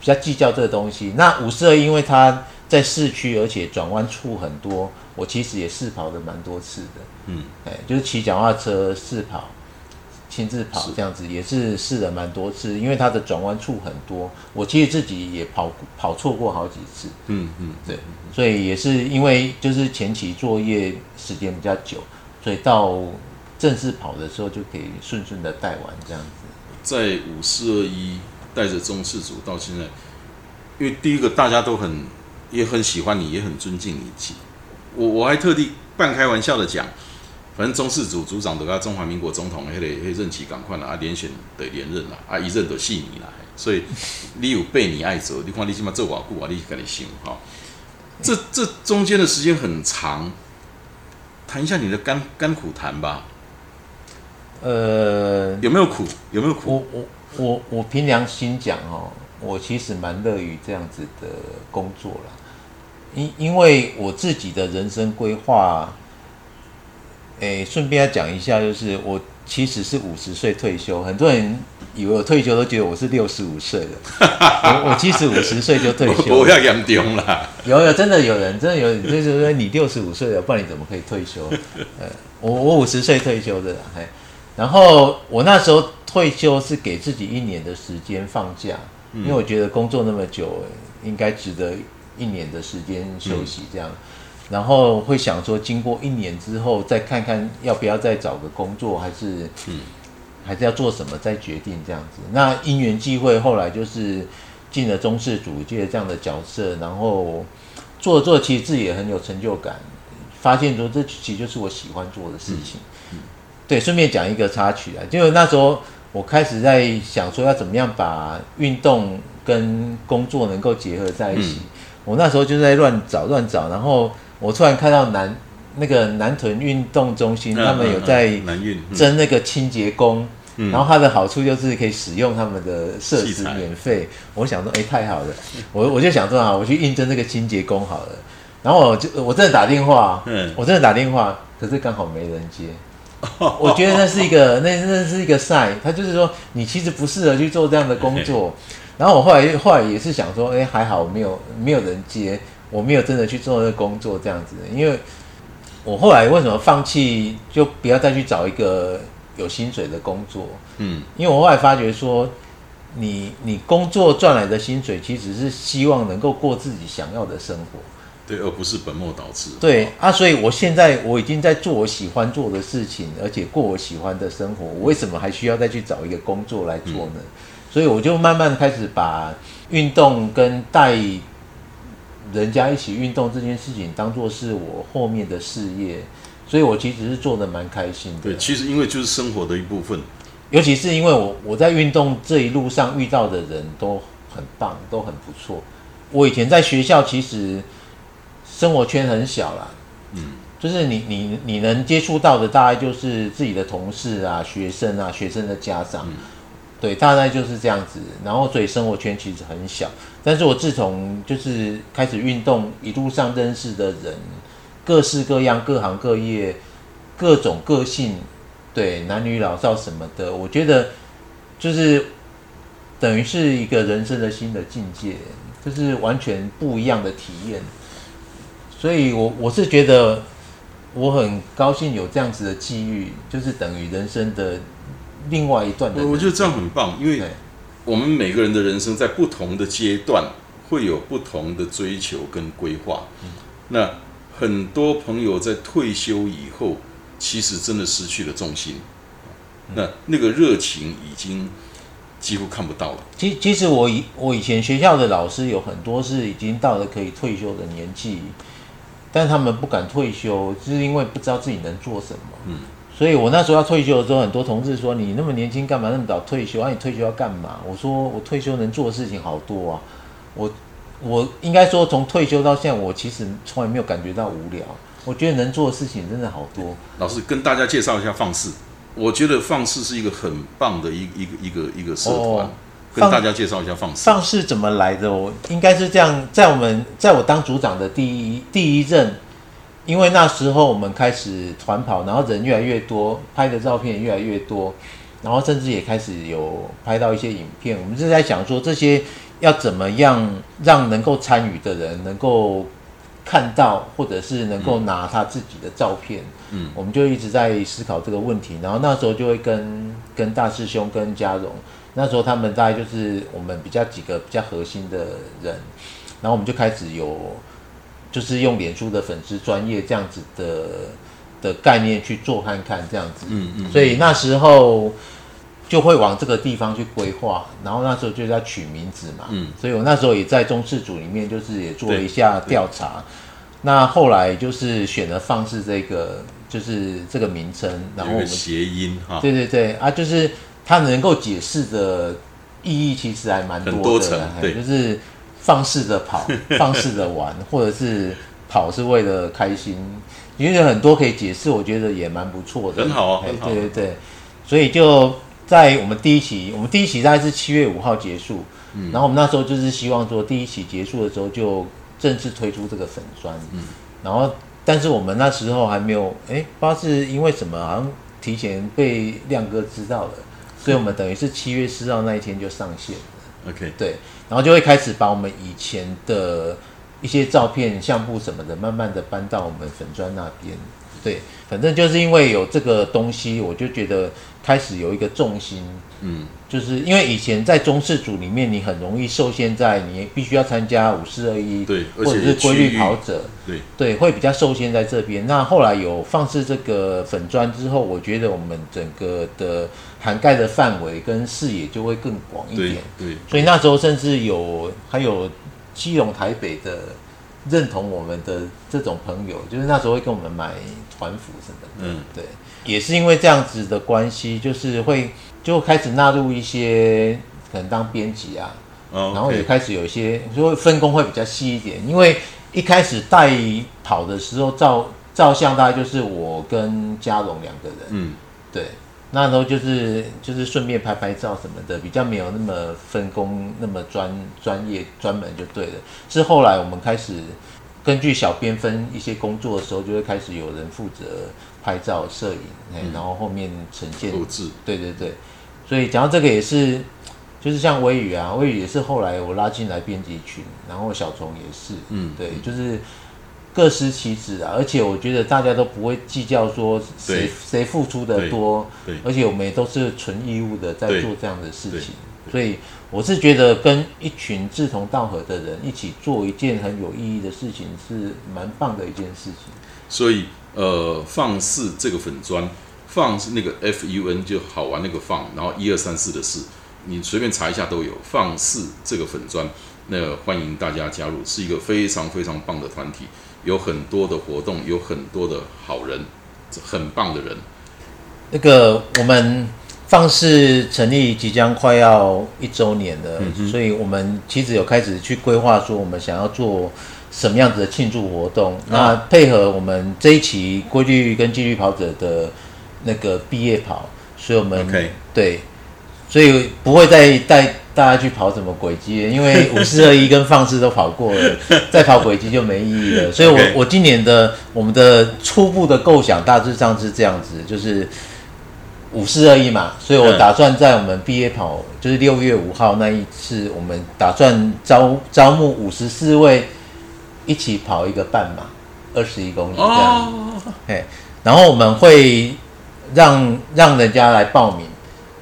比较计较这个东西。那五十二，因为它在市区，而且转弯处很多，我其实也试跑的蛮多次的，嗯，哎，就是骑脚踏车试跑。亲自跑这样子也是试了蛮多次，因为它的转弯处很多，我其实自己也跑跑错过好几次。嗯嗯，对，所以也是因为就是前期作业时间比较久，所以到正式跑的时候就可以顺顺的带完这样子。在五四二一带着中四组到现在，因为第一个大家都很也很喜欢你，也很尊敬你，我我还特地半开玩笑的讲。反正中四组组长都跟中华民国总统迄个迄任期赶快了啊，连选得连任了啊，一任都四年啦，所以你有被你爱着，你看你起码做寡固啊，你赶紧想哈。这这中间的时间很长，谈一下你的甘甘苦谈吧。呃，有没有苦？有没有苦？我我我我凭良心讲哦，我其实蛮乐于这样子的工作啦，因因为我自己的人生规划。诶，顺便要讲一下，就是我其实是五十岁退休，很多人以为我退休都觉得我是六十五岁了。<laughs> 我我其实五十岁就退休，不要严重啦。有有真的有人真的有人，就是说你六十五岁了，不然你怎么可以退休？<laughs> 呃，我我五十岁退休的，嘿，然后我那时候退休是给自己一年的时间放假，因为我觉得工作那么久，应该值得一年的时间休息这样。然后会想说，经过一年之后，再看看要不要再找个工作，还是嗯，还是要做什么再决定这样子。那因缘际会，后来就是进了中式主界这样的角色，然后做着做，其实自己也很有成就感，发现说这其实就是我喜欢做的事情。对，顺便讲一个插曲啊，就那时候我开始在想说要怎么样把运动跟工作能够结合在一起。我那时候就在乱找乱找，然后。我突然看到南那个南屯运动中心，他们有在争那个清洁工，然后它的好处就是可以使用他们的设施免费。我想说，哎，太好了，我我就想说啊，我去应征那个清洁工好了。然后我就我真的打电话，我真的打电话，可是刚好没人接。<laughs> 我觉得那是一个那那是一个 sign，他就是说你其实不适合去做这样的工作。然后我后来后来也是想说，哎，还好没有没有人接。我没有真的去做那个工作，这样子，因为我后来为什么放弃，就不要再去找一个有薪水的工作？嗯，因为我后来发觉说，你你工作赚来的薪水，其实是希望能够过自己想要的生活，对，而不是本末倒置。对啊，所以我现在我已经在做我喜欢做的事情，而且过我喜欢的生活，我为什么还需要再去找一个工作来做呢？所以我就慢慢开始把运动跟带。人家一起运动这件事情当做是我后面的事业，所以我其实是做的蛮开心的。对，其实因为就是生活的一部分，尤其是因为我我在运动这一路上遇到的人都很棒，都很不错。我以前在学校其实生活圈很小啦，嗯，就是你你你能接触到的大概就是自己的同事啊、学生啊、学生的家长。对，大概就是这样子，然后所以生活圈其实很小。但是我自从就是开始运动，一路上认识的人，各式各样、各行各业、各种个性，对男女老少什么的，我觉得就是等于是一个人生的新的境界，就是完全不一样的体验。所以我我是觉得我很高兴有这样子的机遇，就是等于人生的。另外一段，我我觉得这样很棒，因为我们每个人的人生在不同的阶段会有不同的追求跟规划。那很多朋友在退休以后，其实真的失去了重心，那那个热情已经几乎看不到了。其其实我以我以前学校的老师有很多是已经到了可以退休的年纪，但他们不敢退休，就是因为不知道自己能做什么。嗯。所以我那时候要退休的时候，很多同事说：“你那么年轻，干嘛那么早退休？啊，你退休要干嘛？”我说：“我退休能做的事情好多啊！我我应该说，从退休到现在，我其实从来没有感觉到无聊。我觉得能做的事情真的好多。”老师跟大家介绍一下放肆。我觉得放肆是一个很棒的一一个一个一个社团。跟大家介绍一下放肆。放肆怎么来的？我应该是这样，在我们在我当组长的第一第一任。因为那时候我们开始团跑，然后人越来越多，拍的照片越来越多，然后甚至也开始有拍到一些影片。我们是在想说，这些要怎么样让能够参与的人能够看到，或者是能够拿他自己的照片。嗯，我们就一直在思考这个问题。然后那时候就会跟跟大师兄、跟嘉荣，那时候他们大概就是我们比较几个比较核心的人，然后我们就开始有。就是用脸书的粉丝专业这样子的的概念去做看看这样子，嗯嗯，所以那时候就会往这个地方去规划，然后那时候就在取名字嘛，嗯，所以我那时候也在中视组里面就是也做了一下调查，那后来就是选了放肆这个就是这个名称，然后我们谐音哈，对对对啊，就是它能够解释的意义其实还蛮多的，对，就是。放肆的跑，<laughs> 放肆的玩，或者是跑是为了开心，因为有很多可以解释，我觉得也蛮不错的。很好啊，对对对，所以就在我们第一期，我们第一期大概是七月五号结束，嗯，然后我们那时候就是希望说第一期结束的时候就正式推出这个粉砖，嗯，然后但是我们那时候还没有，哎，不知道是因为什么，好像提前被亮哥知道了，所以我们等于是七月四号那一天就上线了。OK，对。然后就会开始把我们以前的一些照片、相簿什么的，慢慢的搬到我们粉砖那边。对，反正就是因为有这个东西，我就觉得开始有一个重心。嗯，就是因为以前在中式组里面，你很容易受限在你必须要参加五四二一，对，或者是规律跑者，对对，会比较受限在这边。那后来有放置这个粉砖之后，我觉得我们整个的涵盖的范围跟视野就会更广一点。对，所以那时候甚至有还有基隆、台北的认同我们的这种朋友，就是那时候会跟我们买团服什么的。嗯，对，也是因为这样子的关系，就是会。就开始纳入一些可能当编辑啊，然后也开始有一些就会分工会比较细一点，因为一开始带跑的时候照照相大概就是我跟嘉荣两个人，嗯，对，那时候就是就是顺便拍拍照什么的，比较没有那么分工那么专专业专门就对了。是后来我们开始根据小编分一些工作的时候，就会开始有人负责拍照摄影，哎，然后后面呈现录制，对对对。所以讲到这个也是，就是像微雨啊，微雨也是后来我拉进来编辑群，然后小虫也是，嗯，对，就是各司其职啊。而且我觉得大家都不会计较说谁谁付出的多，对，而且我们也都是纯义务的在做这样的事情。所以我是觉得跟一群志同道合的人一起做一件很有意义的事情是蛮棒的一件事情。所以呃，放肆这个粉砖。放是那个 F U N 就好玩那个放，然后一二三四的四，你随便查一下都有放肆这个粉砖，那欢迎大家加入，是一个非常非常棒的团体，有很多的活动，有很多的好人，很棒的人。那个我们放肆成立即将快要一周年了，所以我们其实有开始去规划说我们想要做什么样子的庆祝活动，那配合我们这一期规律跟纪律跑者的。那个毕业跑，所以我们对，所以不会再带大家去跑什么轨迹，因为 <laughs> 五四二一跟放肆都跑过了，<laughs> 再跑轨迹就没意义了。所以，我我今年的我们的初步的构想大致上是这样子，就是五四二一嘛，所以我打算在我们毕业跑，就是六月五号那一次，我们打算招招募五十四位一起跑一个半马，二十一公里这样，嘿，然后我们会。让让人家来报名，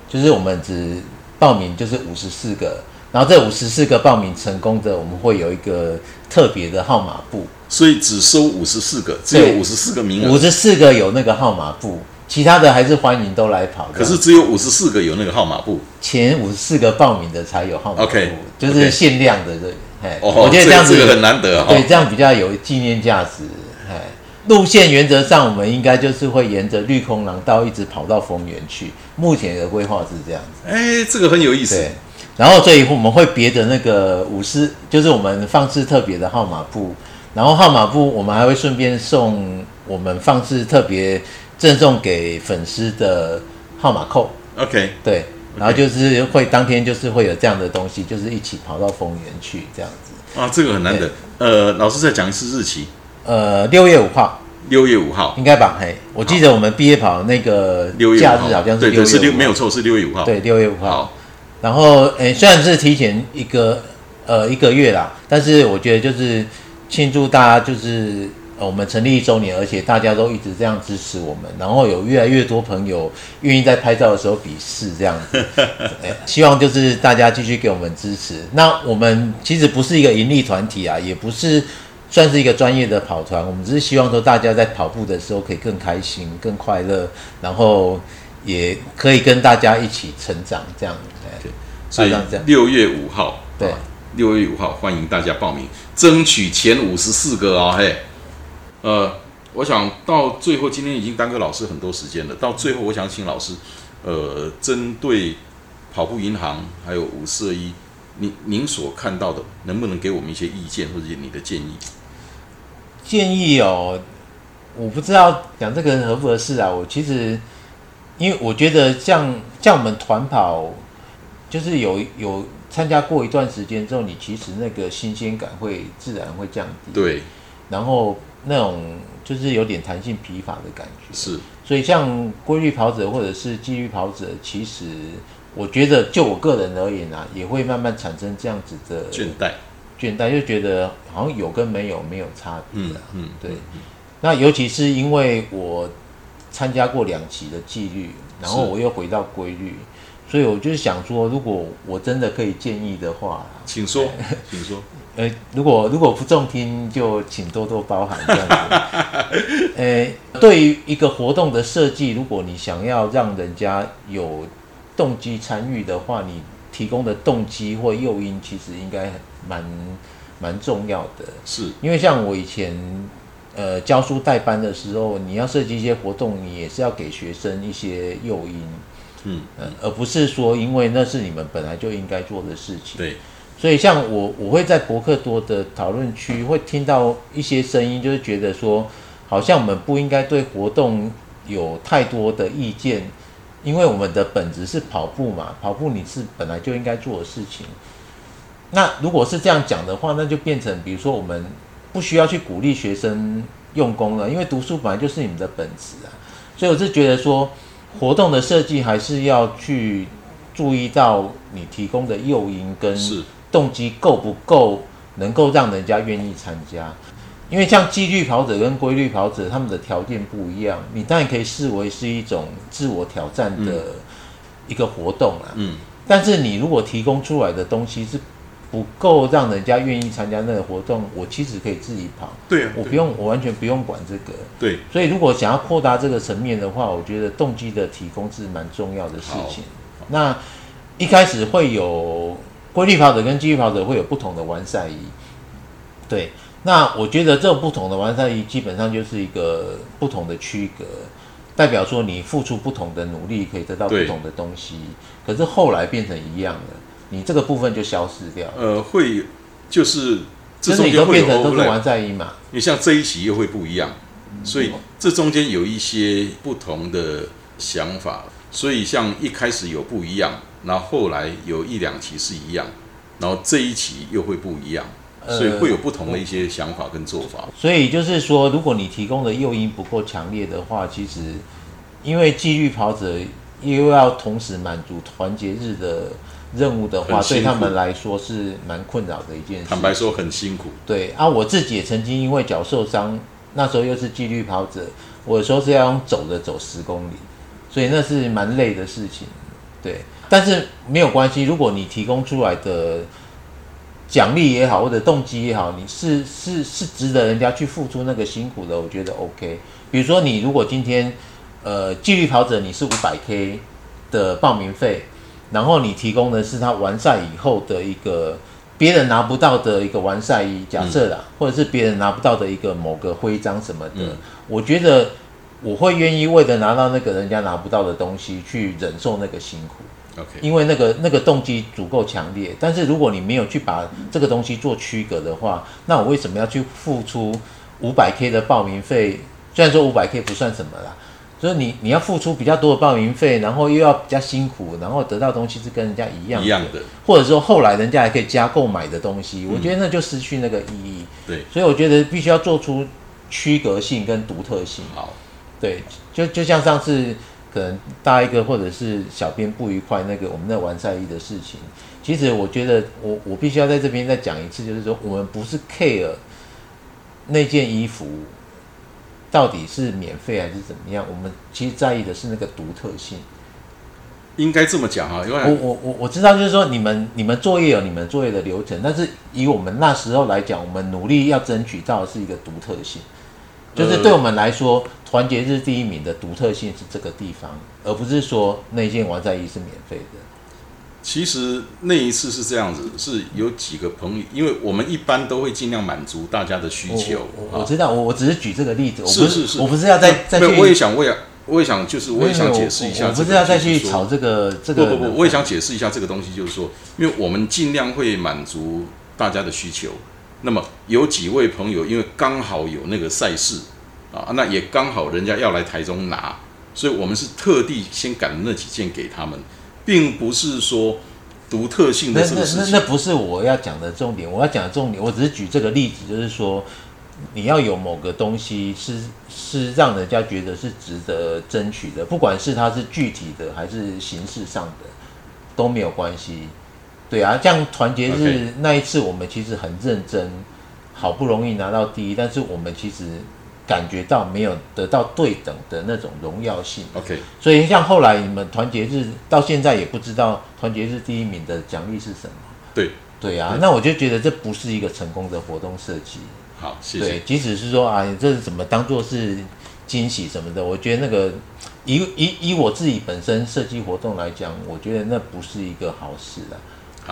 就是我们只报名就是五十四个，然后这五十四个报名成功的，我们会有一个特别的号码布，所以只收五十四个，只有五十四个名额，五十四个有那个号码布，其他的还是欢迎都来跑。可是只有五十四个有那个号码布，前五十四个报名的才有号码布，就是限量的这，哎，我觉得这样子很难得，对，这样比较有纪念价值，哎。路线原则上，我们应该就是会沿着绿空廊道一直跑到丰原去。目前的规划是这样子。哎，这个很有意思。对，然后所以后我们会别的那个五十，就是我们放置特别的号码布。然后号码布我们还会顺便送我们放置特别赠送给粉丝的号码扣。OK，对。然后就是会当天就是会有这样的东西，就是一起跑到丰原去这样子。啊，这个很难得。呃，老师再讲一次日期。呃，六月五号，六月五号应该吧？嘿，我记得我们毕业跑那个假日好像是六月，没有错，是六月五号。对，六月五号。然后，诶，虽然是提前一个呃一个月啦，但是我觉得就是庆祝大家就是我们成立一周年，而且大家都一直这样支持我们，然后有越来越多朋友愿意在拍照的时候比试这样子。<laughs> 希望就是大家继续给我们支持。那我们其实不是一个盈利团体啊，也不是。算是一个专业的跑团，我们只是希望说大家在跑步的时候可以更开心、更快乐，然后也可以跟大家一起成长，这样。对，所以六月五号，对，六月五号欢迎大家报名，争取前五十四个哦，嘿。呃，我想到最后，今天已经耽搁老师很多时间了。到最后，我想请老师，呃，针对跑步银行还有五四二一，您您所看到的，能不能给我们一些意见或者你的建议？建议哦，我不知道讲这个合不合适啊。我其实，因为我觉得像像我们团跑，就是有有参加过一段时间之后，你其实那个新鲜感会自然会降低。对。然后那种就是有点弹性疲乏的感觉。是。所以像规律跑者或者是纪律跑者，其实我觉得就我个人而言啊，也会慢慢产生这样子的倦怠。倦怠就觉得好像有跟没有没有差别嗯。嗯，对。那尤其是因为我参加过两期的纪律，然后我又回到规律，所以我就是想说，如果我真的可以建议的话，请说，<laughs> 请说。呃，如果如果不中听，就请多多包涵这样子。<laughs> 呃，对于一个活动的设计，如果你想要让人家有动机参与的话，你提供的动机或诱因，其实应该蛮蛮重要的。是因为像我以前呃教书带班的时候，你要设计一些活动，你也是要给学生一些诱因，嗯嗯，而不是说因为那是你们本来就应该做的事情。对。所以，像我，我会在博客多的讨论区会听到一些声音，就是觉得说，好像我们不应该对活动有太多的意见，因为我们的本质是跑步嘛，跑步你是本来就应该做的事情。那如果是这样讲的话，那就变成，比如说我们不需要去鼓励学生用功了，因为读书本来就是你们的本质啊。所以我是觉得说，活动的设计还是要去注意到你提供的诱因跟是。动机够不够能够让人家愿意参加？因为像纪律跑者跟规律跑者，他们的条件不一样，你当然可以视为是一种自我挑战的一个活动啊。嗯。但是你如果提供出来的东西是不够让人家愿意参加那个活动，我其实可以自己跑。对。我不用，我完全不用管这个。对。所以如果想要扩大这个层面的话，我觉得动机的提供是蛮重要的事情。那一开始会有。规律跑者跟纪律跑者会有不同的完赛衣，对。那我觉得这种不同的完赛衣基本上就是一个不同的区隔，代表说你付出不同的努力可以得到不同的东西。可是后来变成一样的，你这个部分就消失掉。呃，会就是这中间变成都是完赛衣嘛？你像这一期又会不一样，所以这中间有一些不同的想法。所以像一开始有不一样。然后后来有一两期是一样，然后这一期又会不一样，所以会有不同的一些想法跟做法。所以就是说，如果你提供的诱因不够强烈的话，其实因为纪律跑者又要同时满足团结日的任务的话，对他们来说是蛮困扰的一件事。坦白说，很辛苦。对啊，我自己也曾经因为脚受伤，那时候又是纪律跑者，我有时候是要用走的走十公里，所以那是蛮累的事情。对。但是没有关系，如果你提供出来的奖励也好，或者动机也好，你是是是值得人家去付出那个辛苦的，我觉得 OK。比如说你如果今天呃纪律跑者你是五百 K 的报名费，然后你提供的是他完赛以后的一个别人拿不到的一个完赛衣，假设啦，或者是别人拿不到的一个某个徽章什么的，我觉得我会愿意为了拿到那个人家拿不到的东西去忍受那个辛苦。因为那个那个动机足够强烈，但是如果你没有去把这个东西做区隔的话，那我为什么要去付出五百 K 的报名费？虽然说五百 K 不算什么啦，所以你你要付出比较多的报名费，然后又要比较辛苦，然后得到东西是跟人家一样一样的，或者说后来人家还可以加购买的东西，我觉得那就失去那个意义。对，所以我觉得必须要做出区隔性跟独特性。好，对，就就像上次。可能大一个或者是小编不愉快，那个我们在玩赛衣的事情，其实我觉得我我必须要在这边再讲一次，就是说我们不是 care 那件衣服到底是免费还是怎么样，我们其实在意的是那个独特性。应该这么讲啊，因为我我我我知道，就是说你们你们作业有你们作业的流程，但是以我们那时候来讲，我们努力要争取到的是一个独特性。就是对我们来说，团结日第一名的独特性是这个地方，而不是说那件王在衣是免费的。其实那一次是这样子，是有几个朋友，因为我们一般都会尽量满足大家的需求。我知道，我我只是举这个例子，是是是，我不是要再再去。我也想，我也我也想，就是我也想解释一下。我不是要再去炒这个这个。不不不，我也想解释一下这个东西，就是说，因为我们尽量会满足大家的需求。那么有几位朋友，因为刚好有那个赛事啊，那也刚好人家要来台中拿，所以我们是特地先赶了那几件给他们，并不是说独特性的这个事情。那那那不是我要讲的重点，我要讲的重点，我只是举这个例子，就是说你要有某个东西是是让人家觉得是值得争取的，不管是它是具体的还是形式上的都没有关系。对啊，像团结日那一次，我们其实很认真，好不容易拿到第一，但是我们其实感觉到没有得到对等的那种荣耀性。OK，所以像后来你们团结日到现在也不知道团结日第一名的奖励是什么。对，对啊，那我就觉得这不是一个成功的活动设计。好，谢谢。即使是说啊，这是怎么当做是惊喜什么的，我觉得那个以以以我自己本身设计活动来讲，我觉得那不是一个好事啊。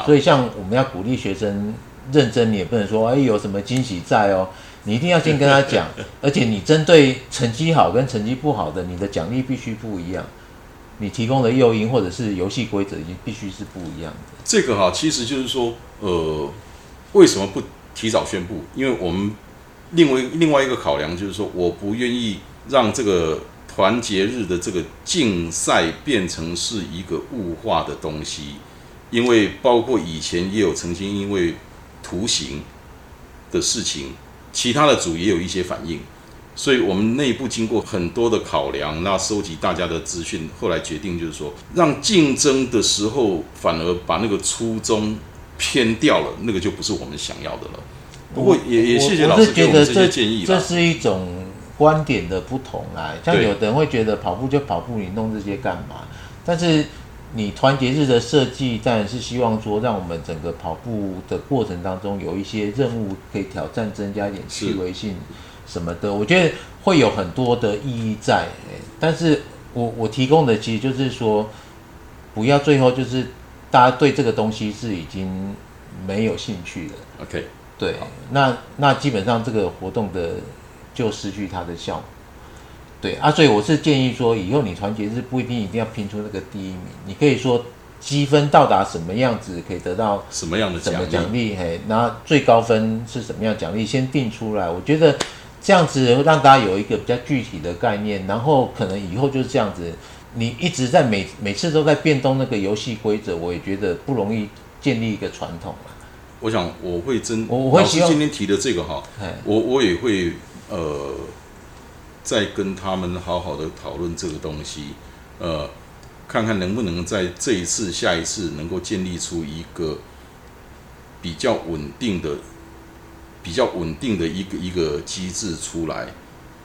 所以像我们要鼓励学生认真，你也不能说哎有什么惊喜在哦，你一定要先跟他讲，<laughs> 而且你针对成绩好跟成绩不好的，你的奖励必须不一样，你提供的诱因或者是游戏规则已经必须是不一样的。这个哈，其实就是说，呃，为什么不？提早宣布，因为我们另外另外一个考量就是说，我不愿意让这个团结日的这个竞赛变成是一个物化的东西，因为包括以前也有曾经因为图形的事情，其他的组也有一些反应，所以我们内部经过很多的考量，那收集大家的资讯，后来决定就是说，让竞争的时候反而把那个初衷。偏掉了，那个就不是我们想要的了。不过也也谢谢老师给我们这些建议这是一种观点的不同啦。像有的人会觉得跑步就跑步，你弄这些干嘛？但是你团结日的设计，当然是希望说，让我们整个跑步的过程当中有一些任务可以挑战，增加一点趣味性什么的。我觉得会有很多的意义在。但是我我提供的其实就是说，不要最后就是。大家对这个东西是已经没有兴趣了。OK，对，那那基本上这个活动的就失去它的效果。对啊，所以我是建议说，以后你团结日不一定一定要拼出那个第一名，你可以说积分到达什么样子可以得到什么样的奖奖励，嘿，那最高分是什么样奖励先定出来。我觉得这样子让大家有一个比较具体的概念，然后可能以后就是这样子。你一直在每每次都在变动那个游戏规则，我也觉得不容易建立一个传统我想我会真，我会希望今天提的这个哈，我我也会呃，再跟他们好好的讨论这个东西，呃，看看能不能在这一次、下一次能够建立出一个比较稳定的、比较稳定的一个一个机制出来。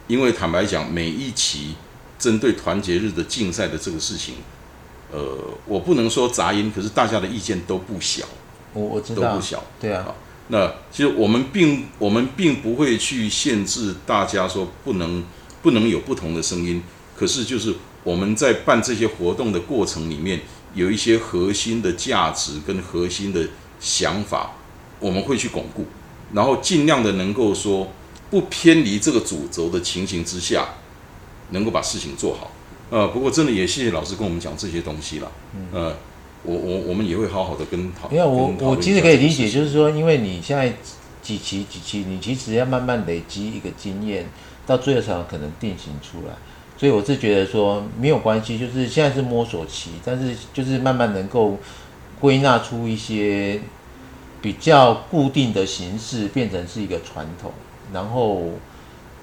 因为坦白讲，每一期。针对团结日的竞赛的这个事情，呃，我不能说杂音，可是大家的意见都不小，我我知道都不小，对啊。那其实我们并我们并不会去限制大家说不能不能有不同的声音，可是就是我们在办这些活动的过程里面，有一些核心的价值跟核心的想法，我们会去巩固，然后尽量的能够说不偏离这个主轴的情形之下。能够把事情做好，呃，不过真的也谢谢老师跟我们讲这些东西了，呃，我我我们也会好好的跟讨。因为我我其实可以理解，就是说，因为你现在几期几期，你其实要慢慢累积一个经验，到最后才可能定型出来。所以我是觉得说没有关系，就是现在是摸索期，但是就是慢慢能够归纳出一些比较固定的形式，变成是一个传统，然后。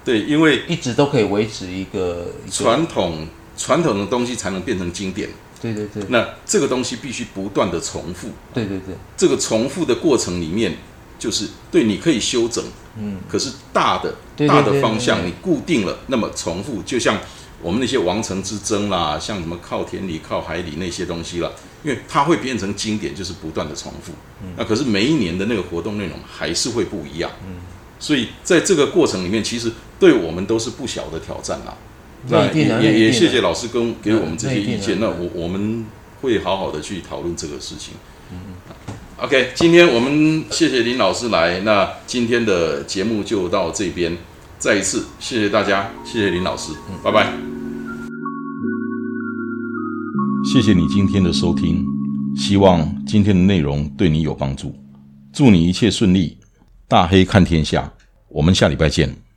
对，因为一直都可以维持一个传统，传统的东西才能变成经典。对对对。那这个东西必须不断的重复。对对对。这个重复的过程里面，就是对你可以修整。嗯。可是大的大的方向你固定了，那么重复就像我们那些王城之争啦，像什么靠田里、靠海里那些东西啦，因为它会变成经典，就是不断的重复。嗯。那可是每一年的那个活动内容还是会不一样。嗯。所以在这个过程里面，其实对我们都是不小的挑战啦。那也也也谢谢老师跟给我们这些意见。那我我们会好好的去讨论这个事情。嗯 OK，今天我们谢谢林老师来。那今天的节目就到这边，再一次谢谢大家，谢谢林老师，嗯拜拜。谢谢你今天的收听，希望今天的内容对你有帮助。祝你一切顺利。大黑看天下，我们下礼拜见。